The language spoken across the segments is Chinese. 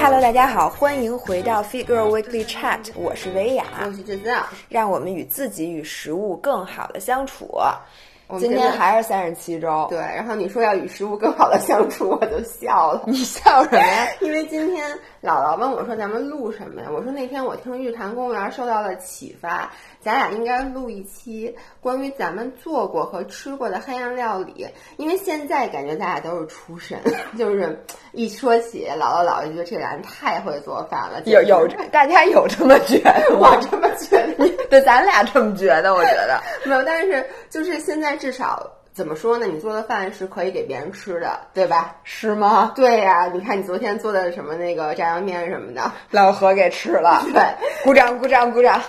Hello，大家好，欢迎回到 Figure Weekly Chat，我是维雅，我是制造，让我们与自己与食物更好的相处。今天还是三十七周，对，然后你说要与食物更好的相处，我就笑了。你笑什么呀？因为今天姥姥问我说咱们录什么呀？我说那天我听玉潭公园受到了启发，咱俩应该录一期关于咱们做过和吃过的黑暗料理。因为现在感觉咱俩都是厨神，就是一说起姥姥姥爷，觉得这俩人太会做饭了。有有，大家有这么觉得？我这么觉得，对，咱俩这么觉得，我觉得没有。但是就是现在至少怎么说呢？你做的饭是可以给别人吃的，对吧？是吗？对呀、你看你昨天做的什么那个炸酱面什么的，老何给吃了，对，鼓掌鼓掌鼓掌。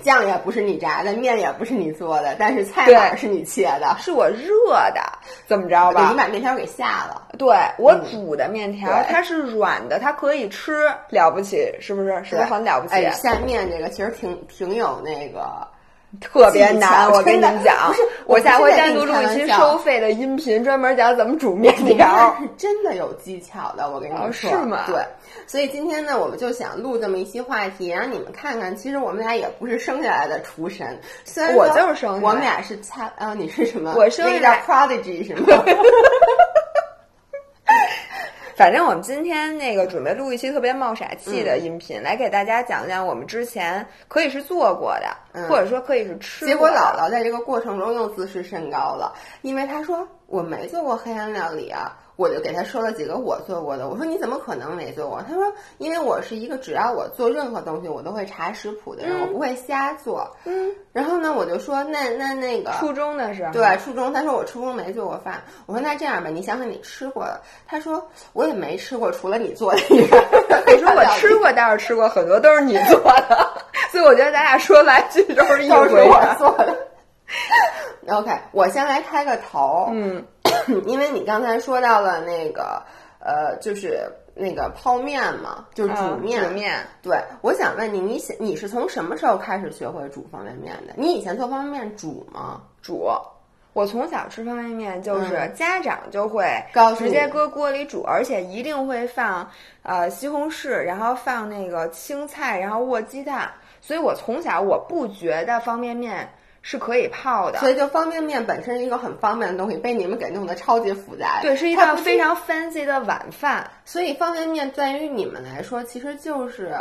酱也不是你炸的，面也不是你做的，但是菜对码是你切的。是我热的，怎么着，吧你？把面条给下了，对我煮的面条，对它是软的，它可以吃，了不起，是不是？是不是很了不起？哎，下面这个其实挺挺有那个，特别难，我跟你讲不是，我我下回单独录一期收费的音频，专门讲怎么煮面 条。是真的有技巧的，我跟你哦说，是吗对，所以今天呢，我们就想录这么一期话题，让你们看看，其实我们俩也不是生下来的厨神，虽然我就是生下来我们俩是恰，啊，你是什么？我生那个叫下来 prodigy 是吗？反正我们今天那个准备录一期特别冒傻气的音频，来给大家讲讲我们之前可以是做过的，嗯或者说可以是吃结果。姥姥在这个过程中又自视甚高了，因为她说我没做过黑暗料理啊，我就给他说了几个我做过的。我说你怎么可能没做过？他说因为我是一个只要我做任何东西我都会查食谱的人，我不会瞎做。嗯，然后呢，我就说那那那个初中的时候，对，初中，他说我初中没做过饭。我说那这样吧，你想想你吃过的。他说我也没吃过，除了你做的以外。你说我吃过，倒是吃过很多都是你做的，所以我觉得咱俩说来去都是一都是回我儿。做的。OK，我先来开个头，嗯，因为你刚才说到了那个呃，就是那个泡面嘛，就是煮嗯面。煮面。对，我想问你，你想你是从什么时候开始学会煮方便面的？你以前做方便面煮吗？煮。我从小吃方便面，就是嗯家长就会直接搁锅里煮，而且一定会放呃西红柿，然后放那个青菜，然后卧鸡蛋。所以我从小我不觉得方便面是可以泡的所，以就方便面本身是一个很方便的东西，被你们给弄得超级复杂。对，是一它不道非常 fancy 的晚饭。所以方便面在于你们来说，其实就是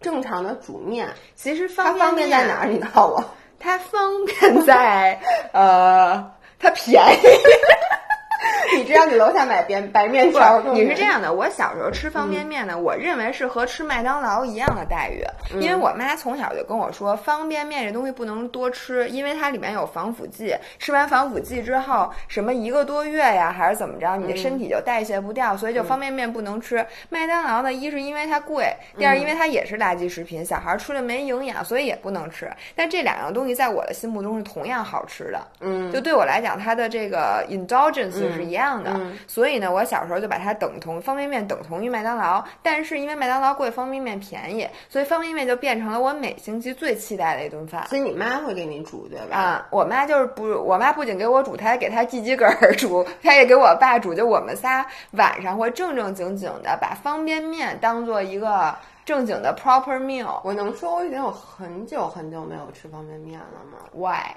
正常的煮面。其实方便方便在哪儿？你告诉我。它方便在呃，它便宜。你知道你楼下买白白面条，你是这样的，我小时候吃方便面呢，我认为是和吃麦当劳一样的待遇，因为我妈从小就跟我说，方便面这东西不能多吃，因为它里面有防腐剂，吃完防腐剂之后，什么一个多月呀，还是怎么着，你的身体就代谢不掉，所以就方便面不能吃。麦当劳呢，一是因为它贵，第二因为它也是垃圾食品，小孩吃了没营养，所以也不能吃。但这两样东西在我的心目中是同样好吃的，嗯，就对我来讲，它的这个 indulgence 是一样的，嗯所以呢，我小时候就把它等同方便面等同于麦当劳。但是因为麦当劳贵，方便面便宜，所以方便面就变成了我每星期最期待的一顿饭。所以你妈会给你煮对吧？啊，我妈就是不，我妈不仅给我煮，她还给她自己个儿煮，她也给我爸煮，就我们仨晚上会正正经经的把方便面当做一个正经的 proper meal。我能说我已经有很久很久没有吃方便面了吗？Why？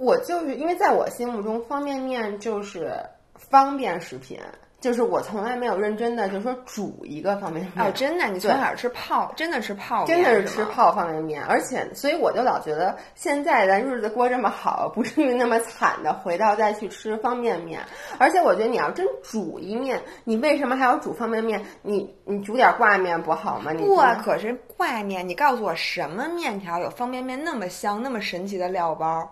我就是因为在我心目中，方便面就是方便食品，就是我从来没有认真的就说煮一个方便面。哦，真的，你从小吃泡，真的吃泡，真的是吃泡方便面，而且，所以我就老觉得现在咱日子过这么好，不至于那么惨的回到再去吃方便面。而且我觉得你要真煮一面，你为什么还要煮方便面？你你煮点挂面不好吗？你不啊，可是挂面，你告诉我什么面条有方便面那么香、那么神奇的料包？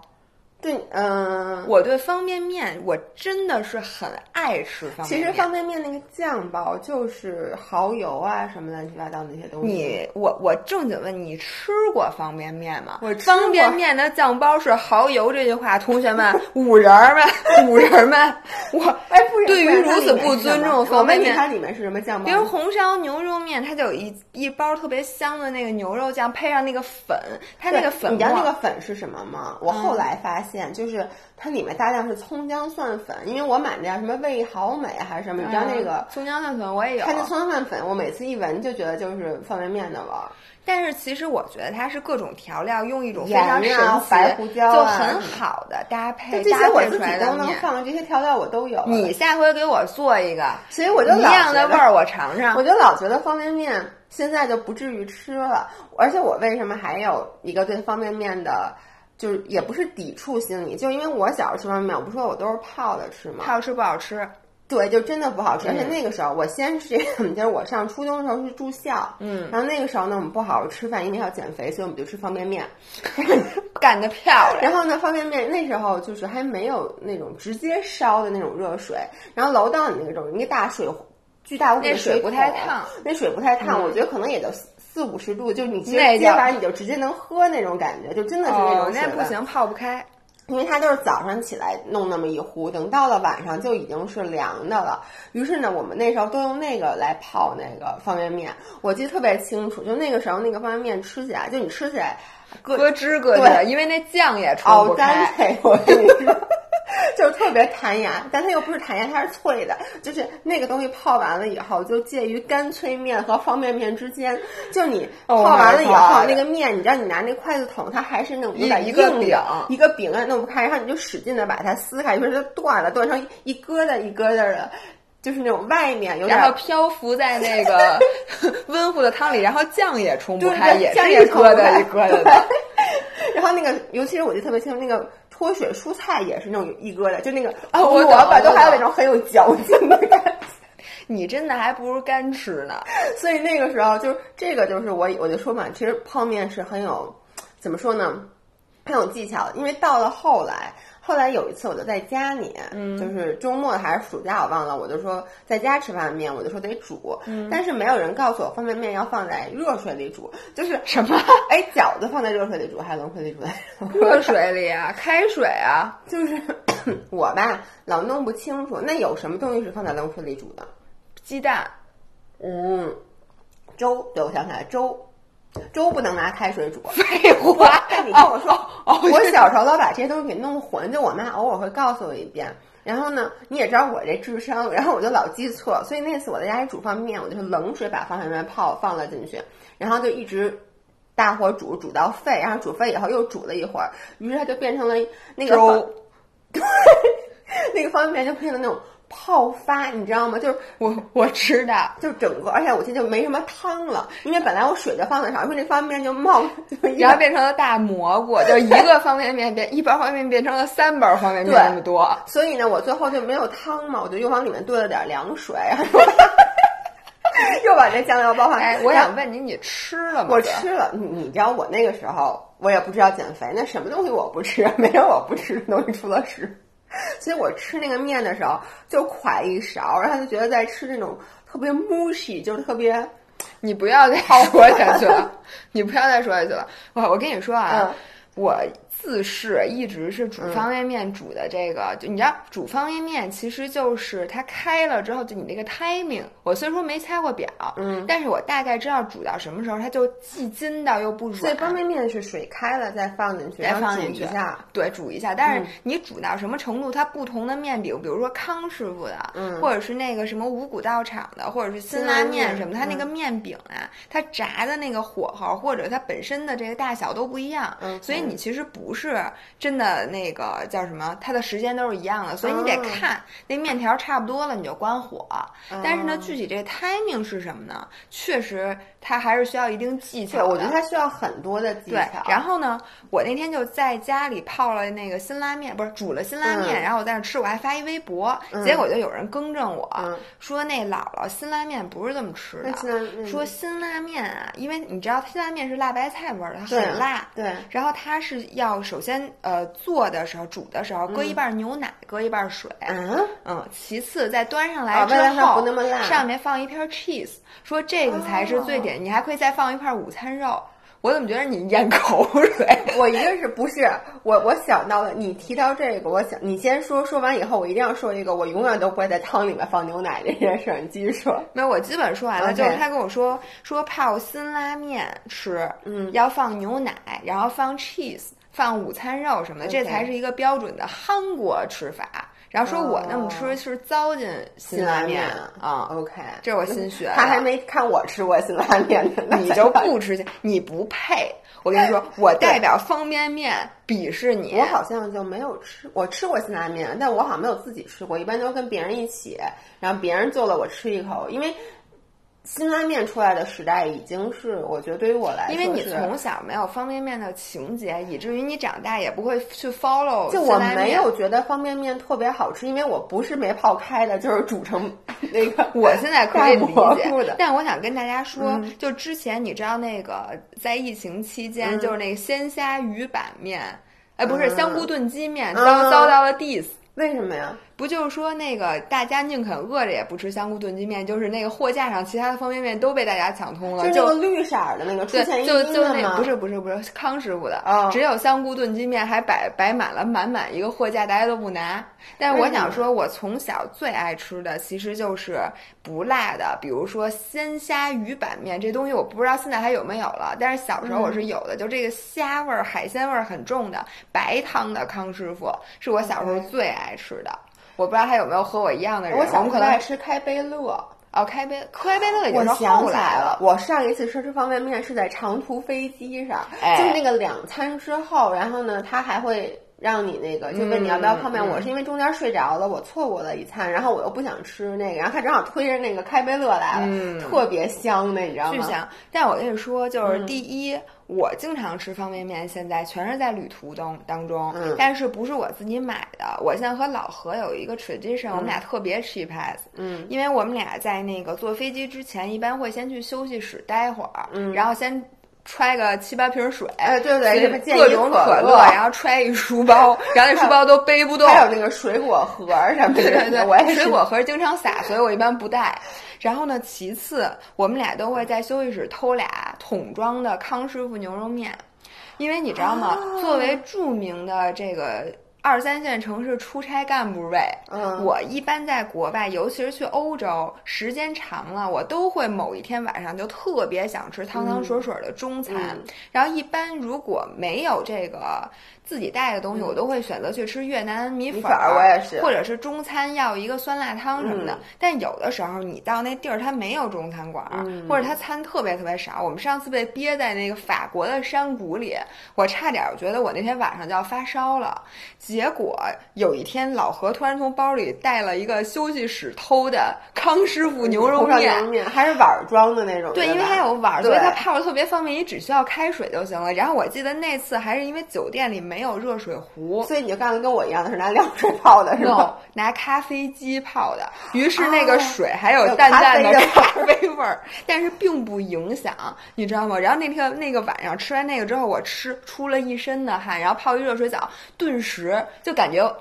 对，嗯，我对方便面我真的是很爱吃方便面。其实方便面那个酱包就是蚝油啊什么乱七八糟那些东西。你我我正经问你吃过方便面吗？我方便面的酱包是蚝油这句话，同学们 五人儿们五人儿们，我哎，对于如此不尊重方便面，它里面是什么酱包？比如红烧牛肉面，它就有一一包特别香的那个牛肉酱，配上那个粉，它那个粉，你知道那个粉是什么吗？我后来发现。就是它里面大量是葱姜蒜粉，因为我买那叫什么味好美还是什么，你知道那个葱姜蒜粉我也有。它那葱姜蒜粉，我每次一闻就觉得就是方便面的味儿。但是其实我觉得它是各种调料用一种非常神奇、白胡椒就很好的搭配，这些我自己都能放，这些调料我都有。你下回给我做一个，所以我就一样的味儿我尝尝。我就老觉得方便面现在就不至于吃了，而且我为什么还有一个对方便面的？就是也不是抵触心理，就因为我小时候吃方便面，我不说我都是泡着吃嘛？泡吃不好吃，对，就真的不好吃。而且那个时候我先是，就是我上初中的时候是住校，嗯，然后那个时候呢，我们不好好吃饭，因为要减肥，所以我们就吃方便面，干得漂亮。然后呢，方便面那时候就是还没有那种直接烧的那种热水，然后楼道里那种一个大水巨大无比的水不太烫，那水不太烫，我觉得可能也就。四五十度，就你直接接完你就直接能喝那种感觉，就真的是那种那不行，泡不开，因为它都是早上起来弄那么一壶，等到了晚上就已经是凉的了。于是呢，我们那时候都用那个来泡那个方便面，我记得特别清楚，就那个时候那个方便面吃起来，就你吃起来咯吱咯吱的，因为那酱也冲不开。我跟你说。就是特别弹牙，但它又不是弹牙，它是脆的。就是那个东西泡完了以后，就介于干脆面和方便面之间。就你泡完了以后，那个面，你知道你拿那筷子捅，它还是那种有点一个饼，一个饼也弄不开，然后你就使劲的把它撕开，就是断了，断成一疙瘩一疙瘩的，就是那种外面有点。然后漂浮在那个 温乎的汤里，然后酱也冲不开，也是一疙瘩一疙瘩的。然后那个，尤其是我就特别清楚，那个。脱水蔬菜也是那种一疙瘩，就那个萝卜都还有那种很有嚼劲的感觉。你真的还不如干吃呢。所以那个时候，就是这个，就是我我就说嘛，其实泡面是很有怎么说呢，很有技巧的。因为到了后来。后来有一次，我就在家里，就是周末还是暑假，我忘了。我就说在家吃方便面，我就说得煮，但是没有人告诉我方便面要放在热水里煮，就是什么？哎，饺子放在热水里煮还是冷水里煮来 热水里啊，开水啊，就是 我吧，老弄不清楚。那有什么东西是放在冷水里煮的？鸡蛋，嗯，粥，对，我想起来粥。粥不能拿开水煮，废话。你听我说，我小时候老把这些东西给弄混，就我妈偶尔会告诉我一遍。然后呢，你也知道我这智商，然后我就老记错。所以那次我在家里煮方便面，我就冷水把方便面泡放了进去，然后就一直大火煮，煮到沸，然后煮沸以后又煮了一会儿，于是它就变成了那个粥，那个方便面就变成那种。泡发，你知道吗？就是我我知道，就整个，而且我记得就没什么汤了，因为本来我水就放的少，因为那方便面就冒，就然后变成了大蘑菇，就一个方便面变一包方便面变成了三包方便面那么多，所以呢，我最后就没有汤嘛，我就又往里面兑了点凉水，又把这酱料包放。哎，我想问你，你吃了吗？我吃了，你你知道我那个时候我也不知道减肥，那什么东西我不吃？没有我不吃的东西，除了屎。所以我吃那个面的时候，就㧟一勺，然后就觉得在吃那种特别 mushy，就是特别。你不要再说下去了，你不要再说下去了。我我跟你说啊，我。自是一直是煮方便面煮的这个，就你知道煮方便面其实就是它开了之后，就你那个 timing。我虽说没猜过表，嗯，但是我大概知道煮到什么时候，它就既筋道又不软。所以方便面是水开了再放进去，再放进去一下，对，煮一下。但是你煮到什么程度，它不同的面饼，比如说康师傅的，嗯，或者是那个什么五谷道场的，或者是辛拉面什么，它那个面饼啊，它炸的那个火候或者它本身的这个大小都不一样，嗯，所以你其实不是。真的那个叫什么？它的时间都是一样的，所以你得看那面条差不多了，你就关火。但是呢，具体这 timing 是什么呢？确实，它还是需要一定技巧。我觉得它需要很多的技巧。然后呢，我那天就在家里泡了那个辛拉面，不是煮了辛拉面，然后我在那吃，我还发一微博，结果就有人更正我说那姥姥辛拉面不是这么吃的，说辛拉面啊，因为你知道辛拉面是辣白菜味儿的，很辣。对。然后它是要要首先呃做的时候煮的时候搁一半牛奶，搁一半水。嗯嗯，其次再端上来之后不那么辣，上面放一片 cheese，说这个才是最点，你还可以再放一块午餐肉。我怎么觉得你咽口水？我一个是不是我我想到了，你提到这个，我想你先说，说完以后我一定要说一个，我永远都不会在汤里面放牛奶这件事儿，你继续说。没有，我基本说完了。就是他跟我说说泡辛拉面吃，嗯要放牛奶，然后放 cheese，放午餐肉什么的这才是一个标准的韩国吃法。然后说我那么吃哦是糟践辛拉面啊。OK，这我新学的他还没看我吃过辛拉面呢，你就不吃，你不配。我跟你说，我代表方便面鄙视你。我好像就没有吃，我吃过辛拉面，但我好像没有自己吃过，一般都跟别人一起，然后别人做了我吃一口，因为辛拉面出来的时代已经是，我觉得对于我来说因为你从小没有方便面的情节，以至于你长大也不会去 follow。就我没有，觉得方便面特别好吃，因为我不是没泡开的，就是煮成那个。我现在可以理解，但我想跟大家说，嗯就之前你知道那个在疫情期间，嗯就是那个鲜虾鱼板面，哎，不是嗯香菇炖鸡面，嗯遭遭到了 diss。为什么呀？不就是说那个大家宁肯饿着也不吃香菇炖鸡面，就是那个货架上其他的方便面都被大家抢通了，就那个绿色儿的那个出对，现就就？那不是不是不是康师傅的，哦只有香菇炖鸡面还摆摆满了满满一个货架，大家都不拿。但是我想说，我从小最爱吃的其实就是不辣的，比如说鲜虾鱼板面这东西，我不知道现在还有没有了，但是小时候我是有的，就这个虾味儿、海鲜味儿很重的白汤的康师傅是我小时候最爱吃的。我不知道还有没有和我一样的人，我小时候爱吃开杯乐。哦，开杯开杯乐已我经是后想起来了。我上一次吃吃方便面是在长途飞机上，哎就是那个两餐之后，然后呢，他还会让你那个就问你要不要泡面。嗯我是因为中间睡着了，我错过了一餐，然后我又不想吃那个，然后他正好推着那个开杯乐来了，嗯特别香的，你知道吗？巨香。但我跟你说，就是嗯第一，我经常吃方便面，现在全是在旅途当当中，嗯但是不是我自己买的。我现在和老何有一个 tradition，、我们俩特别 cheap ass，嗯，因为我们俩在那个坐飞机之前，一般会先去休息室待会儿，嗯然后先。揣个七八瓶水，哎对对随什么各种可乐乐，然后揣一书包，然后那书包都背不动，还有那个水果盒什么的，对 对对，我也水果盒经常撒，所以我一般不带。然后呢，其次我们俩都会在休息室偷俩桶装的康师傅牛肉面，因为你知道吗？哦作为著名的这个。二三线城市出差干部位，嗯我一般在国外，尤其是去欧洲，时间长了，我都会某一天晚上就特别想吃汤汤水水的中餐。嗯然后一般如果没有这个自己带的东西，我都会选择去吃越南米粉儿我也是或者是中餐要一个酸辣汤什么的。嗯但有的时候你到那地儿，它没有中餐馆儿，嗯或者它餐特别特别少。我们上次被憋在那个法国的山谷里，我差点儿觉得我那天晚上就要发烧了。结果有一天，老何突然从包里带了一个休息室偷的康师傅牛肉面还是碗儿装的那种，对，吧因为它有碗儿，所以它泡的特别方便，你只需要开水就行了。然后我记得那次还是因为酒店里没有热水壶，所以你就干的跟我一样的是拿凉水泡的是 no 吗？拿咖啡机泡的，于是那个哦水还有有淡淡的咖咖啡味儿，但是并不影响，你知道吗？然后那天那个晚上吃完那个之后，我吃出了一身的汗，然后泡一热水澡，顿时就感觉。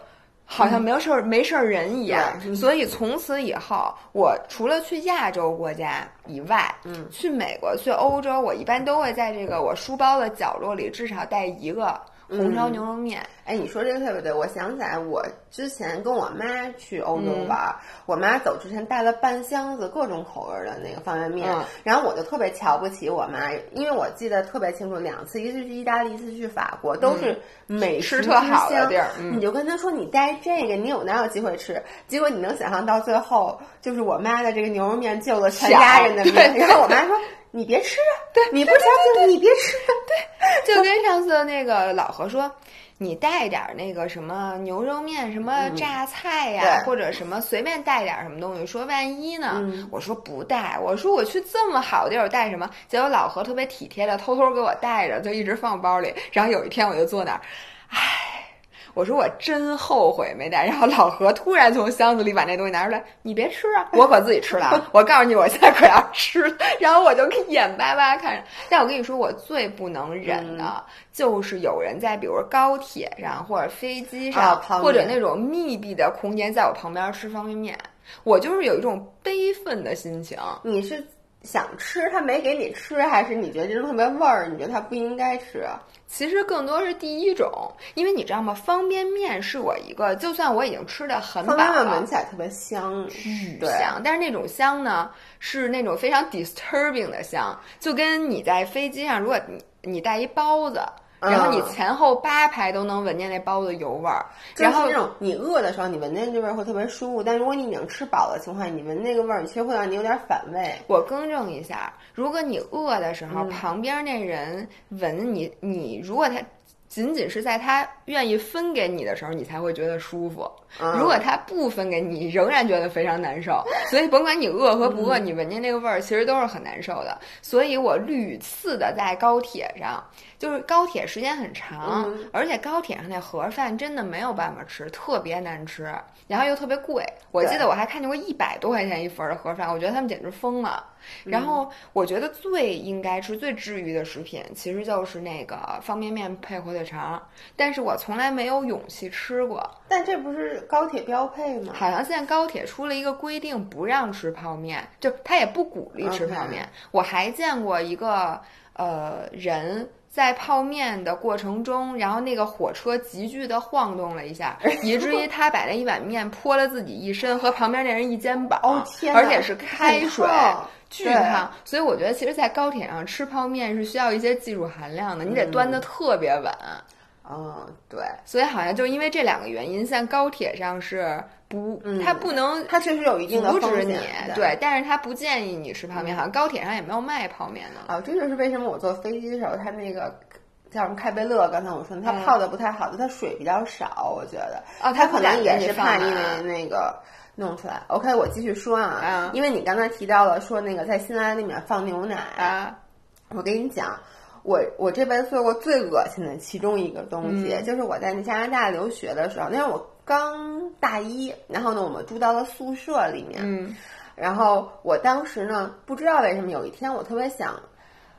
好像没有事儿、没事儿人一样，对所以从此以后，我除了去亚洲国家以外，嗯，去美国、去欧洲，我一般都会在这个我书包的角落里至少带一个红烧嗯牛肉面。哎，你说这个特别对，我想起来，我之前跟我妈去欧洲嗯玩儿，我妈走之前带了半箱子各种口味儿的那个方便面，嗯然后我就特别瞧不起我妈，因为我记得特别清楚，两次，一次去意大利，一次去法国，都是美食特好的地儿嗯你就跟她说你带这个，你有哪有机会吃？结果你能想象到最后，就是我妈的这个牛肉面救了全家人的命，对然后我妈说。你别吃啊！对，你不相信，你别吃。啊。对就跟上次那个老何说，你带点儿那个什么牛肉面、什么榨菜呀、对或者什么随便带点儿什么东西，说万一呢？嗯我说不带，我说我去这么好的地儿带什么？结果老何特别体贴的偷偷给我带着，就一直放包里。然后有一天我就坐那儿，唉。我说我真后悔没带。然后老何突然从箱子里把那东西拿出来，你别吃啊，我可自己吃了啊！我告诉你，我现在可要吃。然后我就眼巴巴看着。但我跟你说，我最不能忍的就是有人在，比如高铁上或者飞机上，或者那种密闭的空间，在我旁边吃方便面，我就是有一种悲愤的心情。你是？想吃他没给你吃，还是你觉得这种特别味儿？你觉得他不应该吃？其实更多是第一种，因为你知道吗？方便面是我一个，就算我已经吃的很饱了，方便面闻起来特别香，巨香。但是那种香呢，是那种非常 disturbing 的香，就跟你在飞机上，如果你你带一包子。然后你前后八排都能闻见那包子油味儿，然后那种你饿的时候，你闻那这味儿会特别舒服。但如果你已经吃饱了情况下，你闻那个味儿，其实会让你有点反胃。我更正一下，如果你饿的时候，旁边那人闻你，你如果他。仅仅是在他愿意分给你的时候，你才会觉得舒服。如果他不分给你，仍然觉得非常难受。所以甭管你饿和不饿，你闻见那个味儿，其实都是很难受的。所以我屡次的在高铁上，就是高铁时间很长，而且高铁上那盒饭真的没有办法吃，特别难吃，然后又特别贵。我记得我还看见过一百多块钱一份的盒饭，我觉得他们简直疯了。然后我觉得最应该吃、最治愈的食品，其实就是那个方便面配火腿肠。但是我从来没有勇气吃过。但这不是高铁标配吗？好像现在高铁出了一个规定，不让吃泡面，就他也不鼓励吃泡面。我还见过一个呃人。在泡面的过程中，然后那个火车急剧的晃动了一下，以至于他把那一碗面泼了自己一身和旁边那人一肩膀，而且是开水，巨烫。所以我觉得，其实，在高铁上吃泡面是需要一些技术含量的，你得端的特别稳。嗯，对。所以好像就因为这两个原因，在高铁上是。不，它不能，它确实有一定的阻止你，对，但是它不建议你吃泡面，好像高铁上也没有卖泡面的。啊，这就是为什么我坐飞机的时候，它那个叫什么开贝乐，刚才我说它泡的不太好，它水比较少，我觉得。哦，它可能也是怕因为那个弄出来。OK，我继续说啊，因为你刚才提到了说那个在新安里面放牛奶啊，我跟你讲，我我这辈子做过最恶心的其中一个东西，就是我在加拿大留学的时候，那是我。刚大一，然后呢，我们住到了宿舍里面。嗯，然后我当时呢，不知道为什么有一天我特别想。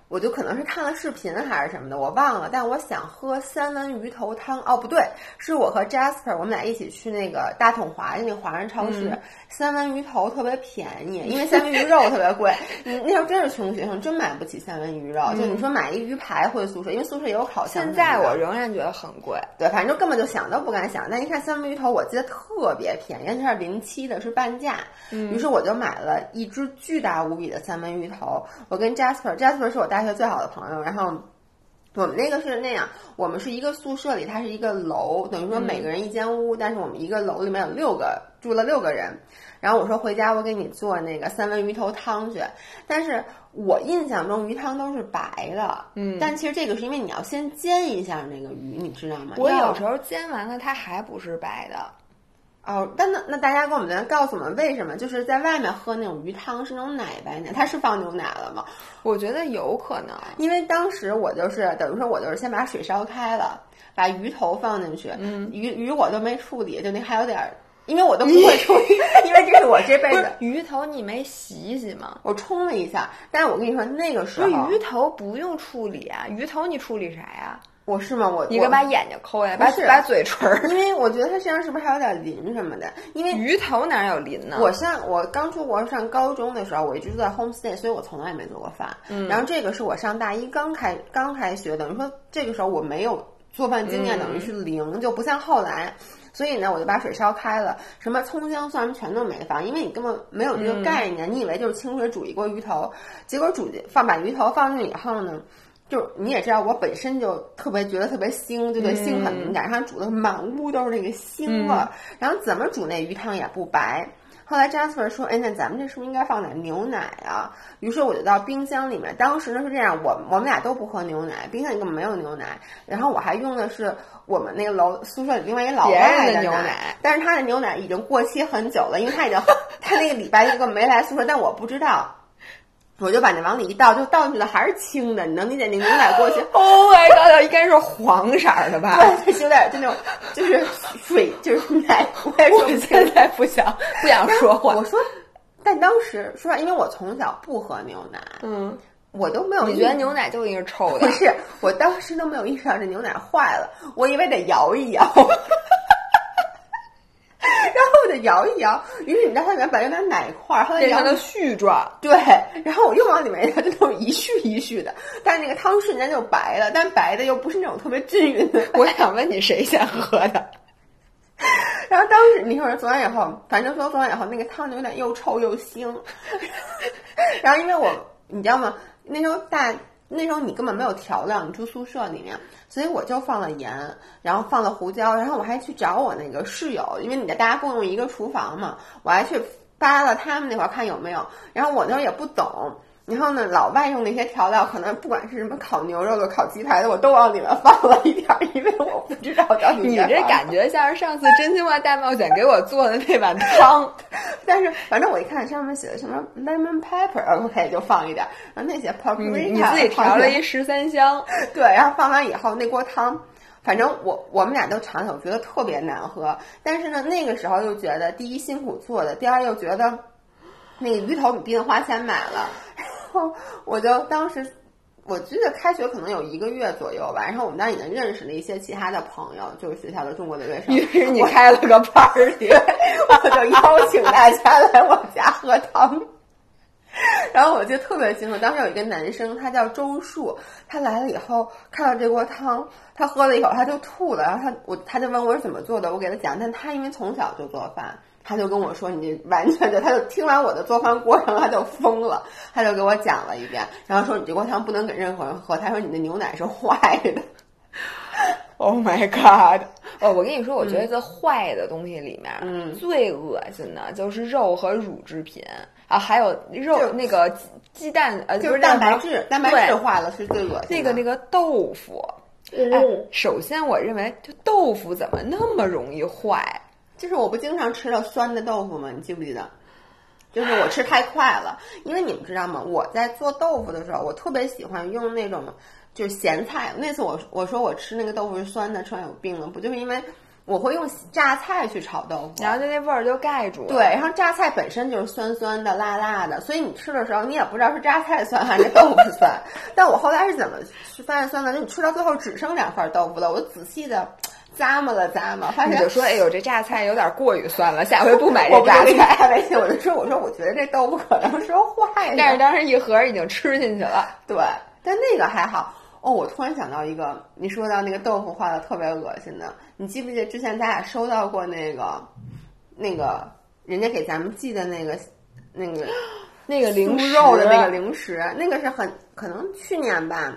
我就可能是看了视频还是什么的，我忘了。但我想喝三文鱼头汤。哦，不对，是我和 Jasper 我们俩一起去那个大统华那个华人超市，三文鱼头特别便宜，因为三文鱼肉特别贵。你那时候真是穷学生，真买不起三文鱼肉。就你说买一鱼排回宿舍，因为宿舍也有烤箱。现在我仍然觉得很贵。对，反正根本就想都不敢想。但一看三文鱼头，我记得特别便宜，它是零七的，是半价。于是我就买了一只巨大无比的三文鱼头。我跟 Jasper，Jasper 是我大。大学最好的朋友，然后我们那个是那样，我们是一个宿舍里，它是一个楼，等于说每个人一间屋，但是我们一个楼里面有六个住了六个人。然后我说回家我给你做那个三文鱼头汤去，但是我印象中鱼汤都是白的，嗯，但其实这个是因为你要先煎一下那个鱼，你知道吗？我有时候煎完了它还不是白的。哦，但那那大家跟我们来告诉我们为什么就是在外面喝那种鱼汤是那种奶白奶，它是放牛奶了吗？我觉得有可能，因为当时我就是等于说我就是先把水烧开了，把鱼头放进去，嗯，鱼鱼我都没处理，就那还有点儿，因为我都不会处理，因为这是我这辈子鱼头你没洗洗吗？我冲了一下，但是我跟你说那个时候鱼头不用处理啊，鱼头你处理啥呀？我是吗？我你给把眼睛抠下来，把把嘴唇儿，因为我觉得它身上是不是还有点鳞什么的？因为鱼头哪有鳞呢？我上我刚出国上高中的时候，我一直住在 homestay，所以我从来没做过饭。嗯，然后这个是我上大一刚开刚开学，等于说这个时候我没有做饭经验，等于是零，就不像后来。所以呢，我就把水烧开了，什么葱姜蒜全都没放，因为你根本没有这个概念，你以为就是清水煮一锅鱼头，结果煮放把鱼头放进去以后呢？就你也知道，我本身就特别觉得特别腥，就对腥很敏感。然后煮的满屋都是那个腥味儿，然后怎么煮那鱼汤也不白。后来 Jasper 说：“哎，那咱们这是不是应该放点牛奶啊？”于是我就到冰箱里面。当时呢是这样，我我们俩都不喝牛奶，冰箱里根本没有牛奶。然后我还用的是我们那个楼宿舍里另外一老外的牛奶，但是他的牛奶已经过期很久了，因为他已经他那个礼拜一个没来宿舍，但我不知道。我就把那往里一倒，就倒进去的还是清的，你能理解那牛奶过去？Oh my god，应该是黄色的吧？对，就有点就那种，就是水，就是奶。我现在不想不想说话。我说，但当时说实话，因为我从小不喝牛奶，嗯，我都没有。你觉得牛奶就应该是臭的？不是，我当时都没有意识到这牛奶坏了，我以为得摇一摇。然后我就摇一摇，于是你知道它里面本来有点奶块，后来变成了絮状。对，然后我又往里面它就那种一絮一絮的，但是那个汤瞬间就白了，但白的又不是那种特别均匀的。我想问你谁先喝的？然后当时你说做完以后，反正说做完以后那个汤就有点又臭又腥。然后 因为我你知道吗？那时候大。那时候你根本没有调料，你住宿舍里面，所以我就放了盐，然后放了胡椒，然后我还去找我那个室友，因为你的大家共用一个厨房嘛，我还去扒了他们那块看有没有，然后我那时候也不懂。然后呢，老外用那些调料，可能不管是什么烤牛肉的、烤鸡排的，我都往里面放了一点儿，因为我不知道到底。你这感觉像是上次真心话大冒险给我做的那碗汤，但 是反正我一看上面写的什么 lemon pepper，OK 就放一点儿，然后那些 paprika，你自己调了一十三香，对，然后放完以后那锅汤，反正我我们俩都尝了，我觉得特别难喝，但是呢，那个时候又觉得第一辛苦做的，第二又觉得那个鱼头你毕竟花钱买了。后我就当时，我记得开学可能有一个月左右吧，然后我们当时已经认识了一些其他的朋友，就是学校的中国留学生。于是你开了个 party，我就邀请大家来我家喝汤。然后我记得特别清楚，当时有一个男生，他叫周树，他来了以后看到这锅汤，他喝了一口他就吐了，然后他我他就问我是怎么做的，我给他讲，但他因为从小就做饭。他就跟我说：“你完全就……他就听完我的做饭过程，他就疯了。他就给我讲了一遍，然后说：‘你这锅汤不能给任何人喝。’他说：‘你的牛奶是坏的。’Oh my god！哦，我跟你说，我觉得这坏的东西里面，嗯，最恶心的就是肉和乳制品啊，还有肉那个鸡蛋，呃，就是蛋白质，蛋白质坏了是最恶心。那个那个豆腐，哎，首先我认为，就豆腐怎么那么容易坏？就是我不经常吃了酸的豆腐吗？你记不记得？就是我吃太快了，因为你们知道吗？我在做豆腐的时候，我特别喜欢用那种就是咸菜。那次我我说我吃那个豆腐是酸的，吃完有病了，不就是因为我会用榨菜去炒豆腐，然后就那味儿就盖住了。对，然后榨菜本身就是酸酸的、辣辣的，所以你吃的时候你也不知道是榨菜酸还是豆腐酸。但我后来是怎么发现酸的？就你吃到最后只剩两块豆腐了，我仔细的。咂摸了咂摸，你就说：“哎呦，这榨菜有点过于酸了，下回不买这榨菜。”开微信，我就说：“我说，我觉得这豆腐可能是坏的。”但是当时一盒已经吃进去了。对，但那个还好。哦，我突然想到一个，你说到那个豆腐坏的特别恶心的，你记不记得之前咱俩收到过那个那个人家给咱们寄的那个那个 那个零肉的那个零食？那个是很可能去年吧。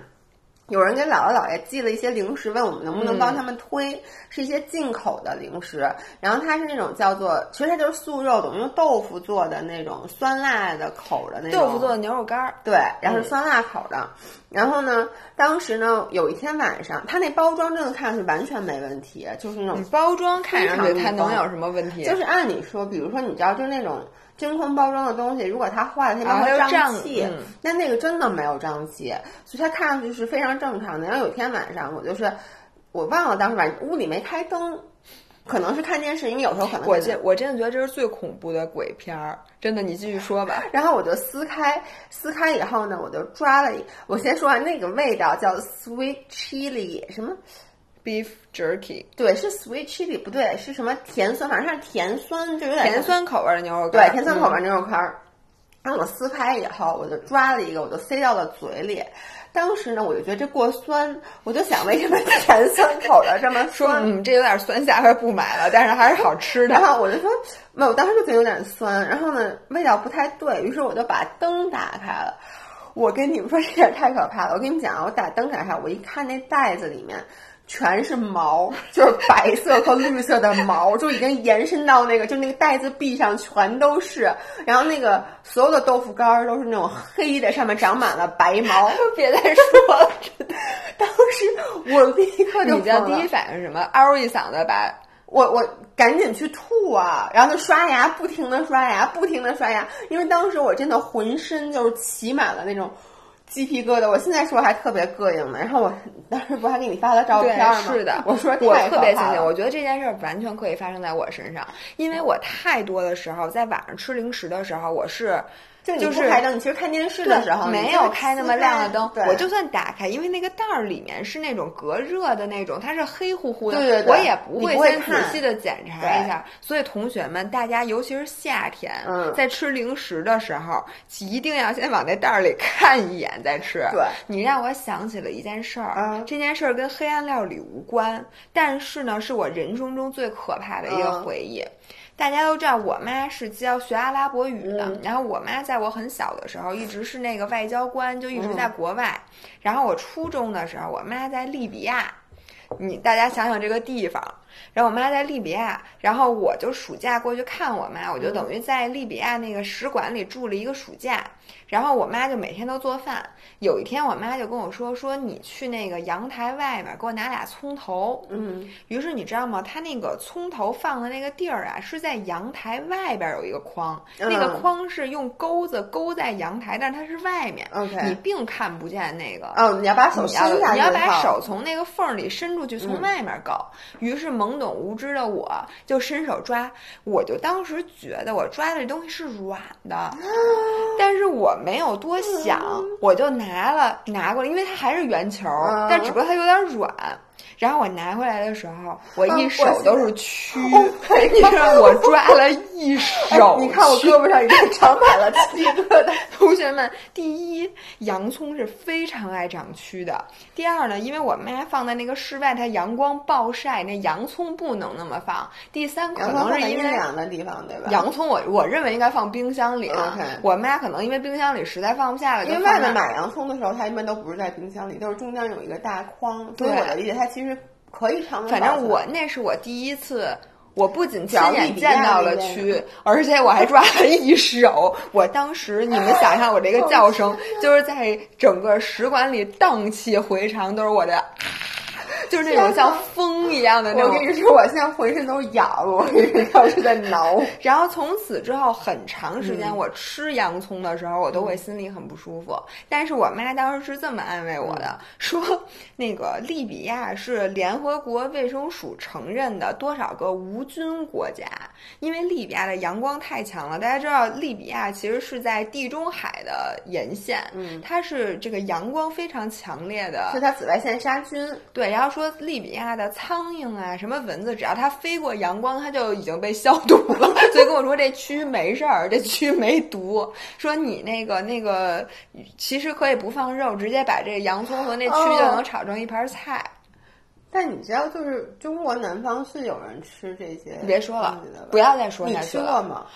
有人给姥姥姥爷寄了一些零食，问我们能不能帮他们推，是一些进口的零食。然后它是那种叫做，其实它就是素肉，等于用豆腐做的那种酸辣的口的那种。豆腐做的牛肉干儿，对，然后是酸辣口的。然后呢，当时呢，有一天晚上，它那包装真的看上去完全没问题，就是那种包装看上去它能有什么问题？就是按理说，比如说你知道，就是那种。真空包装的东西，如果它坏了，它会胀气。那那个真的没有胀气，所以它看上去是非常正常的。然后有天晚上，我就是我忘了当时晚屋里没开灯，可能是看电视，因为有时候可能我真我真的觉得这是最恐怖的鬼片儿。真的，你继续说吧。然后我就撕开，撕开以后呢，我就抓了一，我先说完那个味道叫 sweet chili 什么。Beef jerky，对，是 sweet chili，不对，是什么甜酸？反正它是甜酸，就有点甜酸口味的牛肉干。对，甜酸口味牛肉干。然后我撕开以后，我就抓了一个，我就塞到了嘴里。当时呢，我就觉得这过酸，我就想为什么 甜酸口的这么说？嗯，这有点酸，下回不买了。但是还是好吃的。然后我就说，没有，我当时就觉得有点酸。然后呢，味道不太对于是，我就把灯打开了。我跟你们说，这也太可怕了。我跟你讲啊，我打灯打开，我一看那袋子里面。全是毛，就是白色和绿色的毛，就已经延伸到那个，就那个袋子壁上全都是。然后那个所有的豆腐干儿都是那种黑的，上面长满了白毛。别再说了，当时我立刻就你的第一反应是什么？嗷一嗓子把我我赶紧去吐啊，然后就刷牙，不停的刷牙，不停的刷牙，因为当时我真的浑身就是起满了那种鸡皮疙瘩，我现在说还特别膈应呢。然后我 当时不还给你发了照片吗？是的，我说我特别庆幸，我觉得这件事完全可以发生在我身上，因为我太多的时候在晚上吃零食的时候，我是。就你不开灯，你其实看电视的时候没有开那么亮的灯。我就算打开，因为那个袋儿里面是那种隔热的那种，它是黑乎乎的，我也不会先仔细的检查一下。所以同学们，大家尤其是夏天，在吃零食的时候，一定要先往那袋儿里 看一眼再吃。对，你让我想起了一件事儿，这件事儿跟黑暗料理无关，但是呢，是我人生中最可怕的一个回忆。大家都知道，我妈是教学阿拉伯语的。然后我妈在我很小的时候，一直是那个外交官，就一直在国外。然后我初中的时候，我妈在利比亚。你大家想想这个地方。然后我妈在利比亚，然后我就暑假过去看我妈，我就等于在利比亚那个使馆里住了一个暑假。然后我妈就每天都做饭。有一天，我妈就跟我说：“说你去那个阳台外面给我拿俩葱头。”嗯。于是你知道吗？她那个葱头放的那个地儿啊，是在阳台外边有一个筐，那个筐是用钩子钩在阳台，但是它是外面。OK。你并看不见那个。哦，你要把手伸下去。你要把手从那个缝里伸出去，从外面搞。于是懵懂无知的我就伸手抓，我就当时觉得我抓的这东西是软的，但是我。没有多想，我就拿了拿过来，因为它还是圆球，但只不过它有点软。然后我拿回来的时候，我一手都是蛆，你知道我抓了一手。你看我胳膊上已经长满了鸡疙瘩。同学们，第一，洋葱是非常爱长蛆的。第二呢，因为我妈放在那个室外，它阳光暴晒，那洋葱不能那么放。第三，可能是因为凉的地方，对吧？洋葱我我认为应该放冰箱里。我妈可能因为冰箱里实在放不下了，因为外面买洋葱的时候，它一般都不是在冰箱里，都是中间有一个大筐。所以我的理解，它其实。可以常温反正我那是我第一次，我不仅亲眼见到了蛆，而且我还抓了一手。我当时你们想象我这个叫声，就是在整个使馆里荡气回肠，都是我的。就是那种像风一样的那种。我跟你说，我现在浑身都痒了，我跟你说是在挠。然后从此之后，很长时间我吃洋葱的时候，我都会心里很不舒服。但是我妈当时是这么安慰我的，说那个利比亚是联合国卫生署承认的多少个无菌国家，因为利比亚的阳光太强了。大家知道，利比亚其实是在地中海的沿线，嗯，它是这个阳光非常强烈的，是它紫外线杀菌。对，然后说。利比亚的苍蝇啊，什么蚊子，只要它飞过阳光，它就已经被消毒了。所以跟我说这蛆没事儿，这蛆没毒。说你那个那个，其实可以不放肉，直接把这洋葱和那蛆就能炒成一盘菜。但你知道，就是中国南方是有人吃这些，你别说了，不要再说下去了。你吃过吗？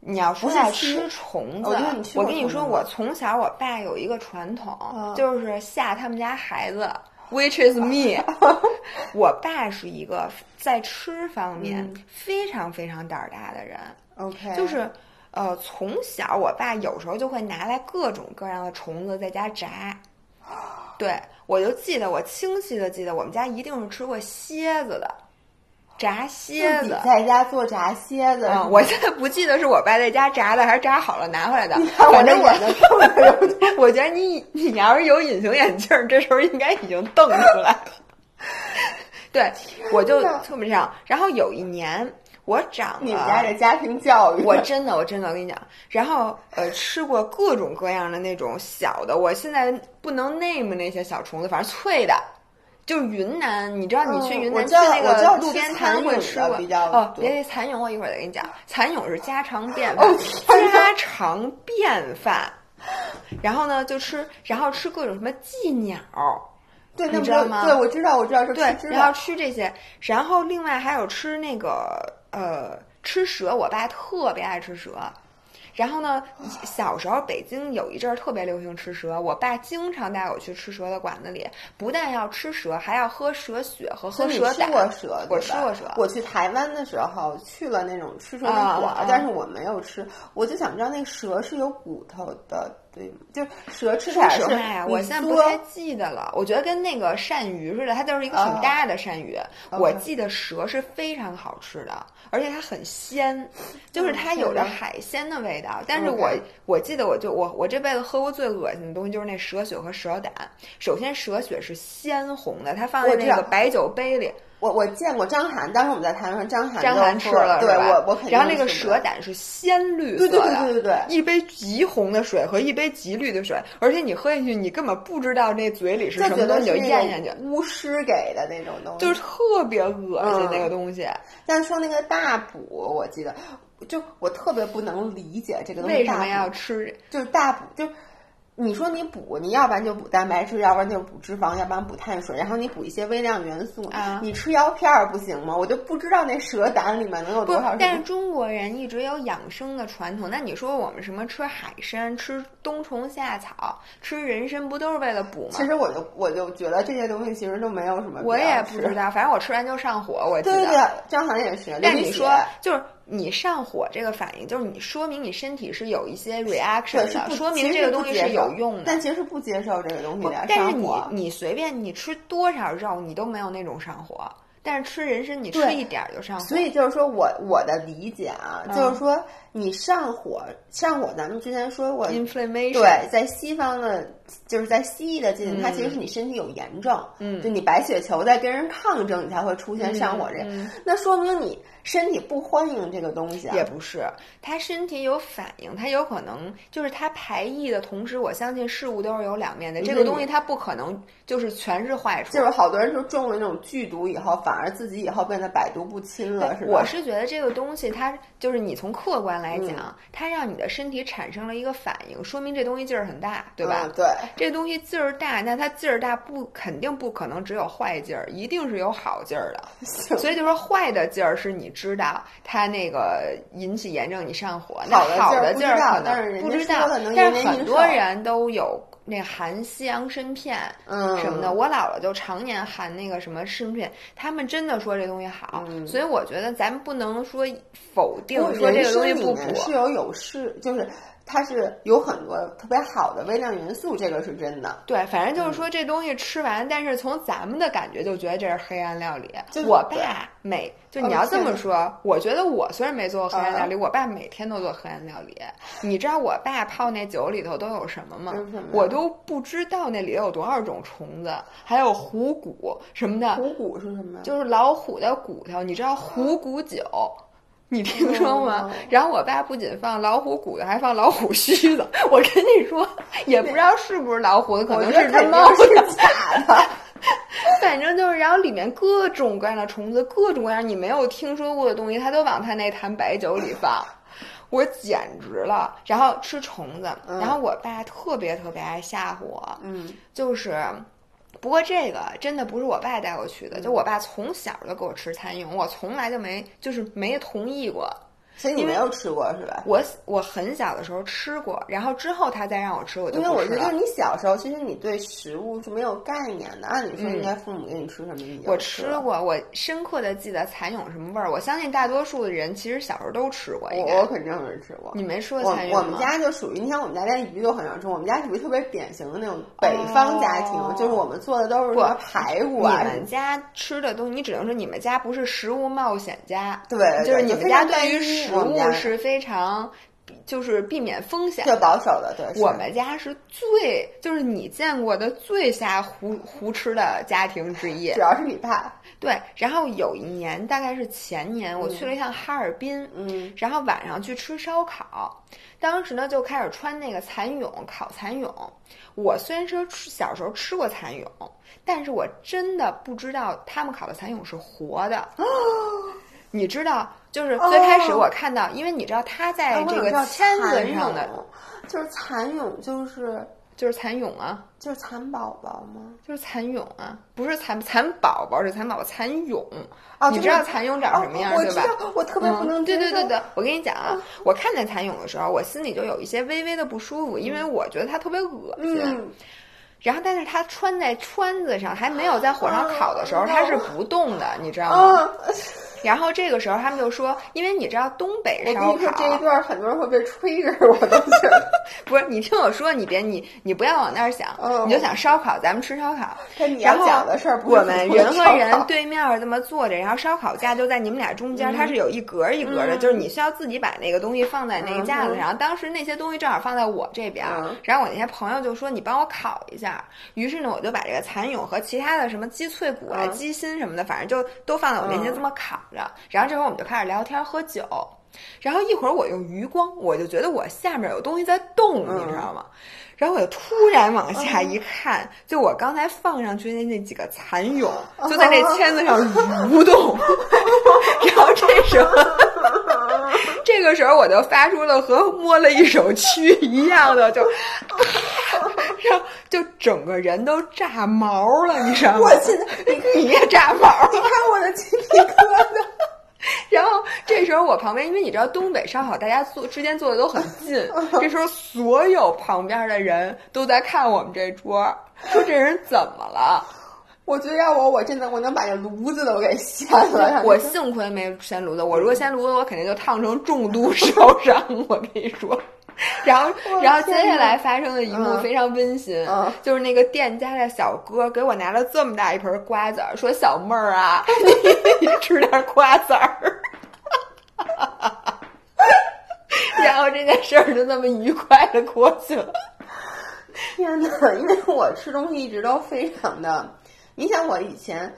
你要说要吃虫子，我跟你说，我从小我爸有一个传统，就是吓他们家孩子。Which is me，我爸是一个在吃方面非常非常胆儿大的人。OK，就是呃，从小我爸有时候就会拿来各种各样的虫子在家炸。对，我就记得我清晰的记得，我们家一定是吃过蝎子的。炸蝎子，在家做炸蝎子。嗯，我现在不记得是我爸在家炸的还是炸好了拿回来的。我这眼睛瞪的，我觉得你你要是有隐形眼镜，这时候应该已经瞪出来了。对，我就特别这样。然后有一年我长了，你们家这家庭教育，我真的，我真的，我跟你讲。然后呃，吃过各种各样的那种小的，我现在不能 name 那些小虫子，反正脆的。就是云南，你知道你去云南去那个路边摊会吃过哦？别蚕蛹，我一会儿再跟你讲。蚕蛹是家常便饭，家常便饭。然后呢，就吃，然后吃各种什么寄鸟，对，你知道吗？对，我知道，我知道是，对，然后吃这些，然后另外还有吃那个呃，吃蛇，我爸特别爱吃蛇。然后呢，小时候北京有一阵儿特别流行吃蛇，我爸经常带我去吃蛇的馆子里，不但要吃蛇，还要喝蛇血和喝蛇胆。吃过蛇，我吃过蛇。我去台湾的时候去了那种吃蛇的馆，但是我没有吃。我就想知道那蛇是有骨头的。对，就蛇吃说起来是实话呀，我现在不太记得了。我觉得跟那个鳝鱼似的，它就是一个挺大的鳝鱼。我记得蛇是非常好吃的，而且它很鲜，就是它有着海鲜的味道。但是我我记得我就我我这辈子喝过最恶心的东西就是那蛇血和蛇胆。首先蛇血是鲜红的，它放在那个白酒杯里，我我见过张涵，当时我们在台上，张涵张涵吃了对我我肯定然后那个蛇胆是鲜绿对色的，对对对对对一杯极红的水和一杯极绿的水，而且你喝进去，你根本不知道那嘴里是什么东西，就咽下去，巫师给的那种东西，就是特别恶心嗯那个东西。但是说那个大补，我记得，就我特别不能理解这个东西为什么要吃？就是大补，就你说你补，你要不然就补蛋白质，要不然就补脂肪，要不然补碳水，然后你补一些微量元素。啊你吃药片儿不行吗？我就不知道那蛇胆里面能有多少，但是。中国人一直有养生的传统。那你说我们什么吃海参、吃冬虫夏草、吃人参，不都是为了补吗其？实我就我就觉得这些东西其实都没有什么我也不知。道，反正我吃完就上火，我记得。对对对，张涵也是。但你说，就是你上火这个反应，就是你说明你身体是有一些 reaction 的，说明这个东西是有用的。但其实不接受这个东西不的，但是你。你随便你吃多少肉，你都没有那种上火。但是吃人参，你吃一点儿就上火。所以就是说我我的理解啊，嗯就是说你上火上火，咱们之前说过，inflammation 对，在西方的，就是在西医的界定，它嗯其实是你身体有炎症，嗯就你白血球在跟人抗争，你才会出现上火这那说明你身体不欢迎这个东西啊。也不是，他身体有反应，他有可能就是他排异的同时，我相信事物都是有两面的。这个东西它不可能就是全是坏处。就是好多人说中了那种剧毒以后，反而自己以后变得百毒不侵了，是吧？我是觉得这个东西，它就是你从客观来讲，嗯它让你的身体产生了一个反应，说明这东西劲儿很大，对吧？嗯对，这东西劲儿大，那它劲儿大不肯定不可能只有坏劲儿，一定是有好劲儿的。所以就说坏的劲儿是你知道它那个引起炎症，你上火。那好的劲儿可能不知道但是很多人都有那含西洋参片。嗯什么的，我姥姥就常年含那个什么参片，他们真的说这东西好，所以我觉得咱们不能说否定说这个东西不补是，有有是，就是它是有很多特别好的微量元素，这个是真的。对，反正就是嗯说这东西吃完，但是从咱们的感觉就觉得这是黑暗料理。就是我爸每就哦你要这么说，我觉得我虽然没做过黑暗料理，啊我爸每天都做黑暗料理。你知道我爸泡那酒里头都有什么吗么？我都不知道那里有多少种虫子，还有虎骨什么的，虎骨是什么？就是老虎的骨头。你知道虎骨酒？你听说吗哦？然后我爸不仅放老虎骨头，还放老虎须子。我跟你说，也不知道是不是老虎的，可能是只猫的。是假的。反正就是，然后里面各种各样的虫子，各种各样你没有听说过的东西，他都往他那坛白酒里放，我简直了。然后吃虫子，然后我爸特别特别爱吓唬我，嗯，就是。不过这个真的不是我爸带我去的，就我爸从小就给我吃蚕蛹，我从来就没就是没同意过。所以你没有吃过是吧？我我很小的时候吃过，然后之后他再让我吃，我就因为。我觉得你小时候其实你对食物是没有概念的，按理说应该父母给你吃什么我吃过，我深刻的记得蚕蛹什么味儿。我相信大多数的人其实小时候都吃过，我我肯定没吃过。你没吃过蚕蛹吗？我们家就属于，你像我们家连鱼都很少吃，我们家属于特别典型的那种北方家庭，哦就是我们做的都是什么排骨啊你，们家吃的东西，你只能说你们家不是食物冒险家，对，就是你们家对于食物是非常，就是避免风险特保守的，对。我们家是最，就是你见过的最瞎胡胡吃的家庭之一主。要是你爸，对，然后有一年，大概是前年，我去了一趟哈尔滨，嗯，然后晚上去吃烧烤，当时呢就开始穿那个蚕蛹，烤蚕蛹。我虽然说吃小时候吃过蚕蛹，但是我真的不知道他们烤的蚕蛹是活的。哦你知道，就是最开始我看到，因为你知道它在这个签子上的就是蚕蛹，就是就是蚕蛹啊，就是蚕宝宝吗？就是蚕蛹啊，不是蚕蚕宝宝，是蚕宝宝蚕蛹。哦你知道蚕蛹长什么样、哦我对吧？我特别不能嗯。对对对对，我跟你讲啊，我看见蚕蛹的时候，我心里就有一些微微的不舒服，因为我觉得它特别恶心。嗯，然后，但是它穿在穿子上，还没有在火上烤的时候，啊它是不动的，你知道吗？啊，然后这个时候他们就说，因为你知道东北烧你说这一烤，段很多人会被吹着，我都觉得 不是你听我说，你别你你不要往那儿想，嗯你就想烧烤，咱们吃烧烤。但你要然后讲的事儿我们人和人对面儿这么坐着，然后烧烤架就在你们俩中间，它是有一格儿一格儿的，嗯就是你需要自己把那个东西放在那个架子嗯上。当时那些东西正好放在我这边然后我那些朋友就说你帮我烤一下，于是呢我就把这个蚕蛹和其他的什么鸡脆骨啊、嗯鸡心什么的，反正就都放在我面前嗯这么烤着。然后这会儿我们就开始聊天喝酒。然后一会儿我用余光，我就觉得我下面有东西在动，嗯你知道吗？然后我就突然往下一看，就我刚才放上去的那几个蚕蛹，就在那签子上蠕动。然后这时候，这个时候我就发出了和摸了一手蛆一样的，就，然后就整个人都炸毛了，你知道吗？我现在你你也 炸毛了。你看我的鸡皮疙瘩。然后这时候我旁边，因为你知道东北烧烤，大家坐之间坐的都很近，这时候所有旁边的人都在看我们这桌，说这人怎么了？我觉得要我，我真的我能把这炉子都给掀了。我幸亏没掀炉子，我如果掀炉子，我肯定就烫成重度烧伤。我跟你说。然后，然后接下来发生的一幕非常温馨，嗯就是那个店家的小哥给我拿了这么大一盆瓜子儿，说：“小妹儿啊，你吃点瓜子儿。”然后这件事儿就这么愉快的过去了。天呐，因为我吃东西一直都非常的，你想我以前，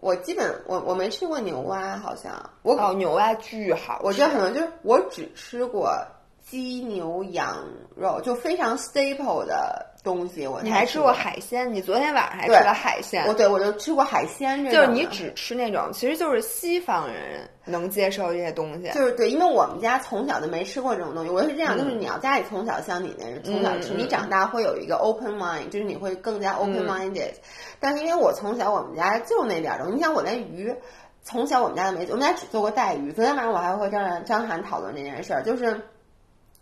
我基本我我没吃过牛蛙，好像。我、哦，牛蛙巨好，我觉得可能就是我只吃过鸡牛羊肉，就非常 staple 的东西。我你还吃过海鲜？你昨天晚上还吃了海鲜？我对我就吃过海鲜这种，就是你只吃那种，其实就是西方人能接受这些东西。就是对，因为我们家从小就没吃过这种东西。我是这样，就是你要家里从小像你那是从小吃，嗯你长大会有一个 open mind，就是你会更加 open minded、但是因为我从小我们家就那点儿东西，你想我那鱼，从小我们家都没，我们家只做过带鱼。昨天晚上我还和张张涵讨论这件事儿，就是。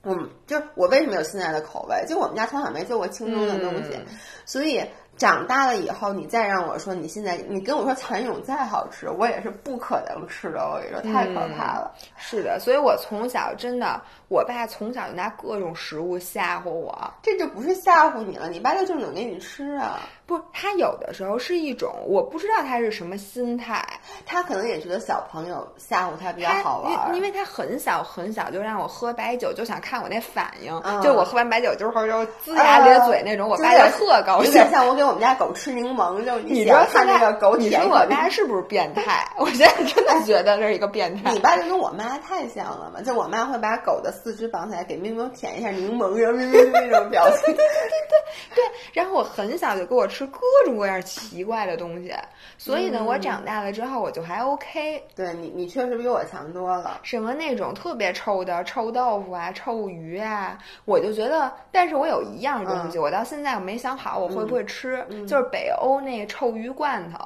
嗯，就是我为什么有现在的口味？就我们家从小没做过清蒸的东西，嗯所以长大了以后，你再让我说你现在你跟我说蚕蛹再好吃，我也是不可能吃的。我跟你说，太可怕了。是的，所以我从小真的，我爸从小就拿各种食物吓唬我。这就不是吓唬你了，你爸就正经给你吃啊。不，他有的时候是一种，我不知道他是什么心态。他可能也觉得小朋友吓唬他比较好玩儿，因因为他很小很小就让我喝白酒，就想看我那反应。嗯就我喝完白酒之后就龇牙咧嘴那种，我爸就特高兴。有点像我给我们家狗吃柠檬，就 你喜欢说现在看那个狗你说我爸是不是变态？我现在真的觉得这是一个变态。你爸就跟我妈太像了嘛，就我妈会把狗的四肢绑起来，给咪咪舔一下柠檬，然后咪咪咪那种表情。对，然后我很小就给我吃各种各样奇怪的东西，所以呢，嗯我长大了之后我就还 OK。对你，你确实比我强多了。什么那种特别臭的臭豆腐啊、臭鱼啊，我就觉得，但是我有一样东西，我到现在我没想好我会不会吃，就是北欧那个臭鱼罐头。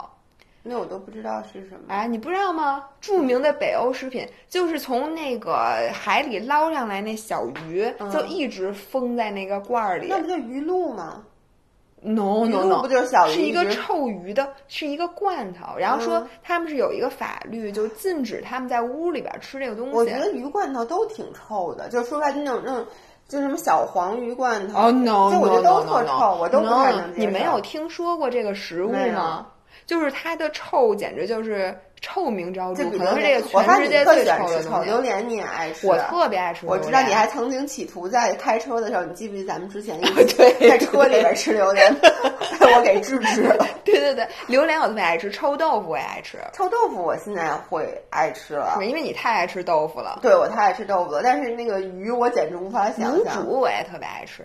那我都不知道是什么。哎，你不知道吗？著名的北欧食品就是从那个海里捞上来那小鱼，就一直封在那个罐儿里。那不叫鱼露吗？No 鱼 no no，不就是小鱼是一个臭鱼的，是一个罐头。然后说嗯他们是有一个法律，就禁止他们在屋里边吃这个东西。我觉得鱼罐头都挺臭的，就说出来就那种那种，就什么小黄鱼罐头。哦、no 就我觉得都特 no 臭 no，我都不太能接受你没有听说过这个食物吗？就是它的臭简直就是臭名昭著，可能是这个全世界最臭的臭。榴莲，你也爱吃。我特别爱吃榴莲。我知道你还曾经企图在开车的时候，你记不记得咱们之前一 起对在车里边吃榴莲，被我给制止了。对对对，榴莲我特别爱吃，臭豆腐我也爱吃，臭豆腐我现在会爱吃了，因为你太爱吃豆腐了。对我太爱吃豆腐了，但是那个鱼我简直无法想象卤象。煮我也特别爱吃，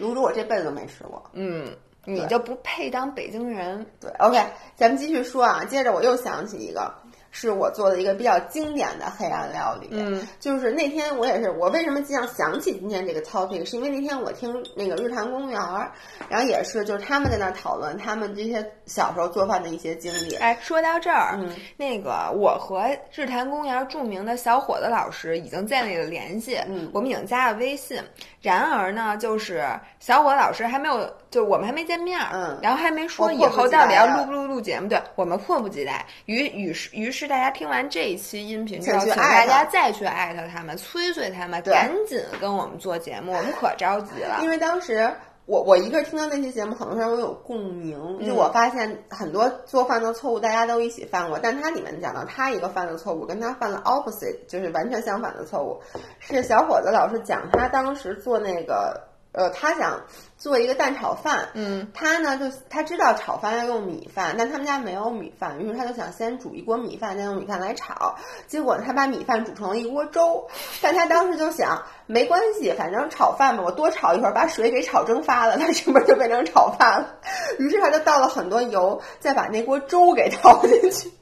卤煮我这辈子都没吃过。嗯，你就不配当北京人。对，OK，咱们继续说啊。接着我又想起一个，是我做的一个比较经典的黑暗料理。嗯，就是那天我也是，我为什么这样想起今天这个 topic，是因为那天我听那个日坛公园儿，然后也是就是他们在那儿讨论他们这些小时候做饭的一些经历。哎，说到这儿，嗯那个我和日坛公园著名的小伙子老师已经建立了联系，嗯我们已经加了微信。然而呢，就是小伙子老师还没有，就我们还没见面儿，嗯然后还没说以后到底要录不录录节目，对我们迫不及待。于于是于是是大家听完这一期音频之后，请请去艾特大家再去艾特他们，催催他们，赶紧跟我们做节目，我们可着急了。因为当时我我一个人听到那期节目，很多人我有共鸣。嗯就我发现很多做饭的错误，大家都一起犯过，但他里面讲到他一个犯的错误，跟他犯了 opposite，就是完全相反的错误。是小伙子老师讲他当时做那个。呃，他想做一个蛋炒饭，嗯，他呢就他知道炒饭要用米饭，但他们家没有米饭，于是他就想先煮一锅米饭，再用米饭来炒。结果他把米饭煮成了一锅粥，但他当时就想没关系，反正炒饭嘛，我多炒一会儿，把水给炒蒸发了，它是不是就变成炒饭了？于是他就倒了很多油，再把那锅粥给倒进去。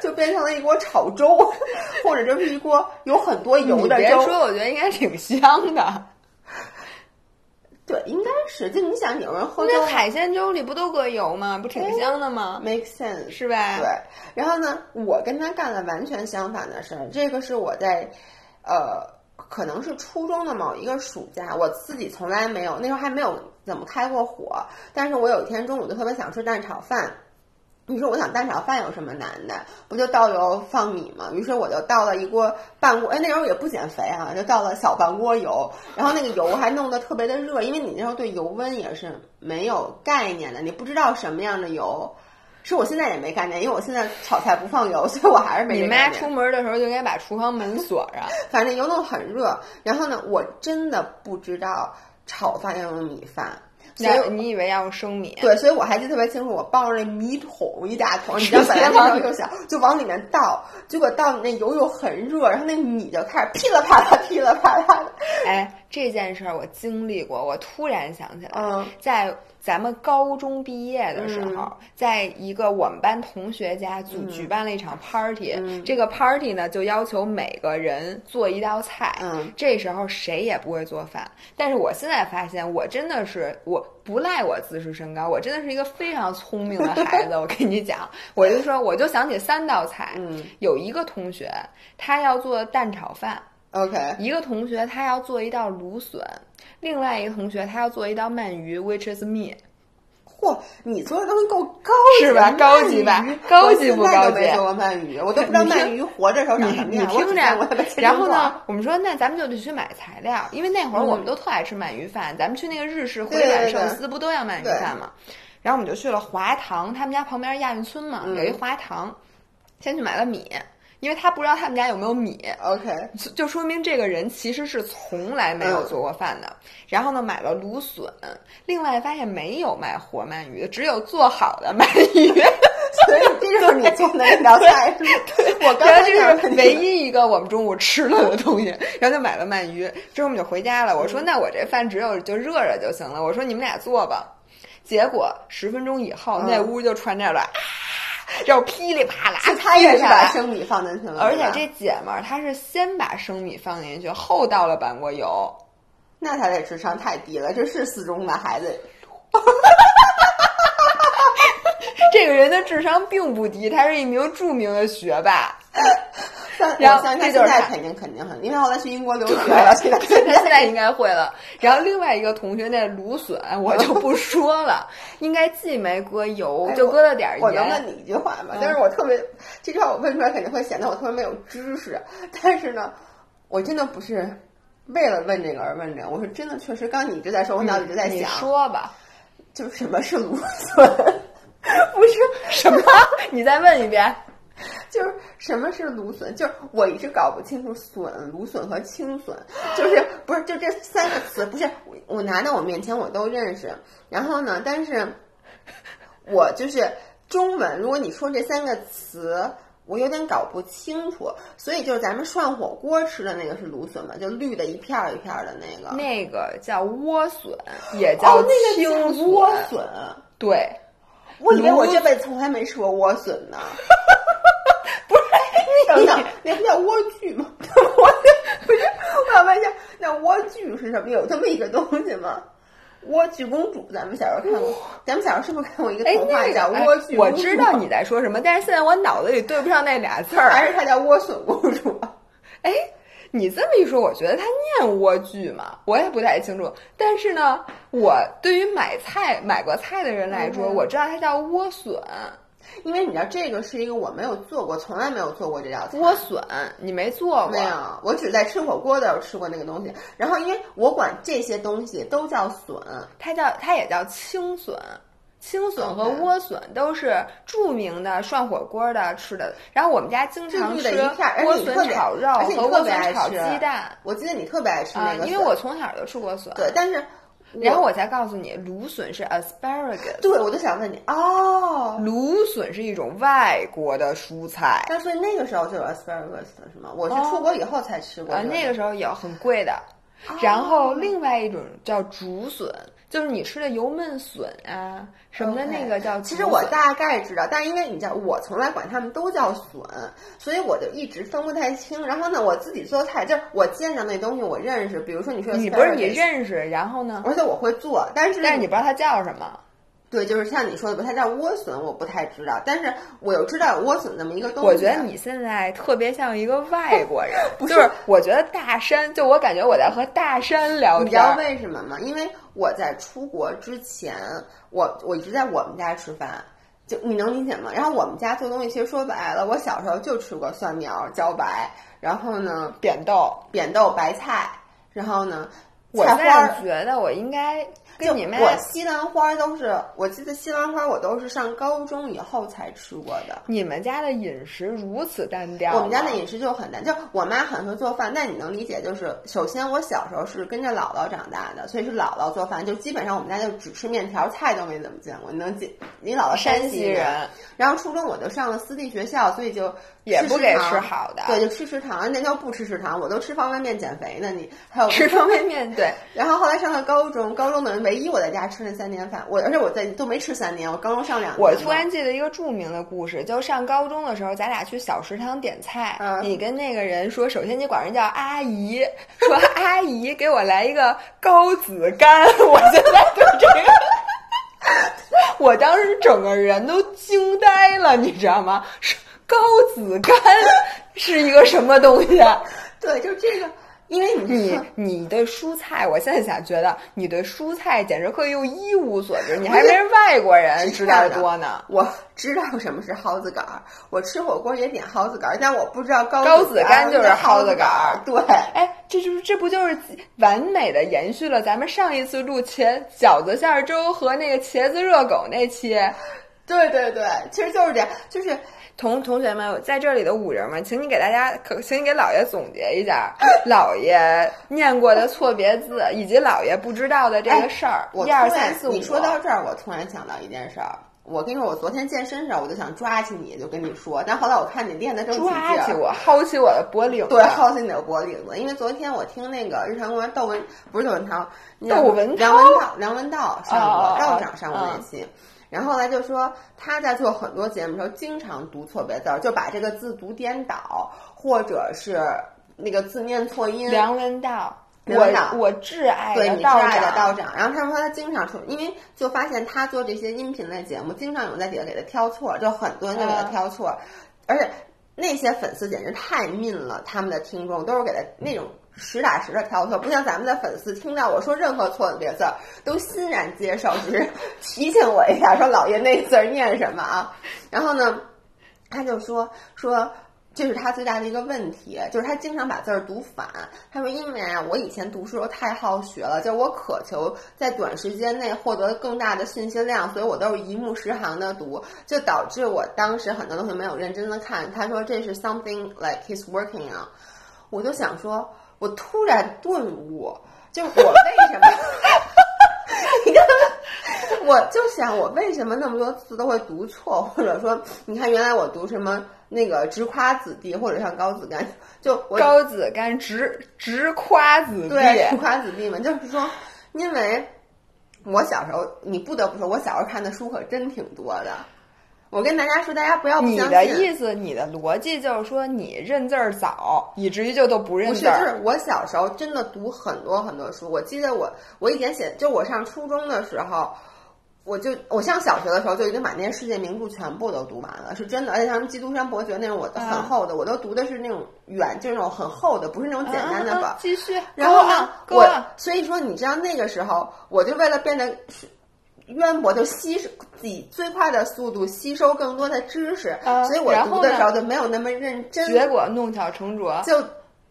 就变成了一锅炒粥，或者就是一锅有很多油的粥。别说，我觉得应该挺香的。对，应该是。就你想，有人喝粥那海鲜粥里不都搁油吗？不挺香的吗？make sense，是吧？对，然后呢，我跟他干了完全相反的事儿。这个是我在，呃，可能是初中的某一个暑假，我自己从来没有，那时候还没有怎么开过火。但是我有一天中午就特别想吃蛋炒饭。于是我想蛋炒饭有什么难的？不就倒油放米吗？于是我就倒了一锅半锅，哎，那时候也不减肥啊，就倒了小半锅油，然后那个油还弄得特别的热，因为你那时候对油温也是没有概念的，你不知道什么样的油。是我现在也没概念，因为我现在炒菜不放油，所以我还是没你。妈出门的时候就应该把厨房门锁上。反正油弄很热，然后呢，我真的不知道炒饭要用米饭，所那以你以为要用生米？对，所以我还记得特别清楚，我抱着那米桶一大桶，你知道本来那时候就小，就往里面倒，结果倒那油又很热，然后那米就开始噼里啪啦、噼里啪啦的。哎，这件事儿我经历过，我突然想起来，嗯在咱们高中毕业的时候，嗯在一个我们班同学家组举办了一场 party，、嗯这个 party 呢就要求每个人做一道菜。嗯这时候谁也不会做饭，但是我现在发现，我真的是我不赖我自视身高，我真的是一个非常聪明的孩子。我跟你讲，我就说，我就想起三道菜，嗯有一个同学他要做蛋炒饭。，OK，一个同学他要做一道芦笋，另外一个同学他要做一道鳗鱼，which is me，嚯，你做的东西够高级，是吧？高级吧？高级不高级都没做过鳗鱼，我都不知道鳗鱼活着时候长什么样。你听着然后呢，我们说那咱们就得去买材料，因为那会儿我们都特爱吃鳗鱼饭，咱们去那个日式回转寿司不都要鳗鱼饭吗？然后我们就去了华堂，他们家旁边亚运村嘛，嗯。有一华堂，先去买了米，因为他不知道他们家有没有米，OK，就说明这个人其实是从来没有做过饭的。然后呢，买了芦笋，另外发现没有卖活鳗鱼的，只有做好的鳗鱼。所以这就是你做的那道菜是？我刚才想这是唯一一个我们中午吃了的东西，然后就买了鳗鱼，之后我们就回家了。我嗯说那我这饭只有就热热就行了。我说你们俩做吧。结果十分钟以后，嗯那屋就传着了啊，然后噼里啪啦，他也是把生米放进去了，而且这姐们儿她是先把生米放进去，后倒了板锅油。那她这智商太低了，这是四中的孩子。这个人的智商并不低，他是一名著名的学霸。但然后我相信他现在肯定肯定很，因为后来去英国留学了，现在他 现在应该会了。然后另外一个同学那芦笋我就 不说了，应该既没搁油，哎就搁了点盐我能问。你一句话吗？嗯但是我特别这句话我问出来肯定会显得我特别没有知识，但是呢，我真的不是为了问这个而问这个，我是真的确实，刚刚你一直在说，我脑里一直在想，说吧，就是什么是芦笋，不是什么？你再问一遍。就是什么是芦笋？就是我一直搞不清楚笋、芦笋和青笋，就是不是就这三个词，不是我我拿到我面前我都认识。然后呢，但是我就是中文，如果你说这三个词，我有点搞不清楚。所以就是咱们涮火锅吃的那个是芦笋嘛，就绿的一片儿一片儿的那个。那个叫莴笋，也叫哦，那青。莴笋，对，我以为我这辈子从来没吃过莴笋呢。等等，那不叫莴苣吗？我不是，我想问一下，那莴苣是什么？有这么一个东西吗？莴苣公主，咱们小时候看过，咱们小时候是不是看过一个哎，童话叫莴苣？我知道你，在说什么，但是现在我脑子里对不上那俩字儿。还是它叫莴笋公主？哎，你这么一说，我觉得它念莴苣嘛，我也不太清楚。但是呢，我对于买菜买过菜的人来说，嗯我知道它叫莴笋。因为你知道这个是一个我没有做过，从来没有做过这道菜。莴笋你没做过？没有，我只在吃火锅的时候吃过那个东西。然后因为我管这些东西都叫笋，它叫它也叫青笋。青笋和莴笋都是著名的涮火锅的吃的，然后我们家经常吃莴笋炒肉和莴笋炒鸡蛋。我记得你特别爱吃那个，因为我从小就吃莴笋。对，但是然后我才告诉你，芦笋是 asparagus。对，我就想问你，哦，芦笋是一种外国的蔬菜。那所以那个时候就有 asparagus 了，是吗？我是出国以后才吃过。啊，那个时候有很贵的。然后另外一种叫竹笋。就是你吃的油焖笋啊什么的那个叫，其实我大概知道，但是因为你叫我从来管他们都叫笋，所以我就一直分不太清。然后呢，我自己做菜就是我见到那东西我认识，比如说你说你不是你认识，然后呢？而且我会做，但是但是你不知道它叫什么。对，就是像你说的，不太叫莴笋，我不太知道，但是我又知道莴笋那么一个东西。我觉得你现在特别像一个外 国人，就是我觉得大山，就我感觉我在和大山聊天。你知道为什么吗？因为我在出国之前，我我一直在我们家吃饭，就你能理解吗？然后我们家做东西，其实说白了，我小时候就吃过蒜苗、茭白，然后呢，扁豆、扁豆、白菜，然后呢。我现在觉得我应该跟你们我西兰花都是，我记得西兰花我都是上高中以后才吃过的。你们家的饮食如此单调。我们家的饮食就很单，就我妈很会做饭，那你能理解，就是首先我小时候是跟着姥姥长大的，所以是姥姥做饭，就基本上我们家就只吃面条，菜都没怎么见过。你能记？你姥姥山西人。然后初中我就上了私立学校，所以就。也不给吃好的，对，就吃食堂。那叫不吃食堂，我都吃方便面减肥呢。你还有 吃方便面，对。然后后来上了高中，高中的唯一我在家吃那三年饭，我而且我在都没吃三年，我高中上两年。我突然记得一个著名的故事，就上高中的时候，咱俩去小食堂点菜，你跟那个人说，首先你管人叫阿姨，说阿姨给我来一个高子干，我现在就这个，我当时整个人都惊呆了，你知道吗？高子干是一个什么东西？对，就这个，因为你你的蔬菜，我现在想觉得你对蔬菜简直可以用一无所知，你还没人外国人知道的多呢。我知道什么是蒿子杆儿，我吃火锅也点蒿子杆儿，但我不知道高高子干就是蒿子杆儿。对，哎，这就是这不就是完美的延续了咱们上一次录茄饺子馅儿粥和那个茄子热狗那期？对对对，其实就是这样，就是。同同学们，在这里的五人们，请你给大家，可请你给姥爷总结一下，姥爷念过的错别字，以及姥爷不知道的这个事儿。一二三四五。你说到这儿，我突然想到一件事儿。我跟你说，我昨天健身时候，我就想抓起你，就跟你说。但后来我看你练的正起劲抓起我，薅起我的脖领子。对，薅起你的脖领子。因为昨天我听那个日常公园窦文，不是窦文涛，窦文涛，梁文道，梁文道上过道长上过那期。然后来就说他在做很多节目的时候，经常读错别字，就把这个字读颠倒，或者是那个字念错音。梁文道，我我挚爱对你挚爱的道长。然后他说他经常错，因为就发现他做这些音频类节目，经常有人在底下给他挑错，就很多人就给他挑错，而且那些粉丝简直太 mean 了，他们的听众都是给他那种。实打实的挑错，不像咱们的粉丝听到我说任何错别字都欣然接受，只是提醒我一下，说老爷那字儿念什么啊？然后呢，他就说说这是他最大的一个问题，就是他经常把字儿读反。他说因为啊，我以前读书时候太好学了，就我渴求在短时间内获得更大的信息量，所以我都是一目十行的读，就导致我当时很多东西没有认真的看。他说这是 something like he's working on，我就想说。我突然顿悟，就我为什么？你看，我就想我为什么那么多字都会读错，或者说，你看原来我读什么那个直夸子弟，或者像高子干，就高子干直直夸子弟，对，直夸子弟嘛，就是说，因为我小时候，你不得不说，我小时候看的书可真挺多的。我跟大家说，大家不要。你的意思，你的逻辑就是说，你认字儿早，以至于就都不认字儿。不是，我小时候真的读很多很多书。我记得我，我以前写，就我上初中的时候，我就我上小学的时候就已经把那些世界名著全部都读完了，是真的。而且像《基督山伯爵》那种，我很厚的，我都读的是那种远，就是那种很厚的，不是那种简单的本。继续。然后呢，我所以说，你知道那个时候，我就为了变得。渊博，就吸收以最快的速度吸收更多的知识，啊所以我读的时候就没有那么认真，结果弄巧成拙，就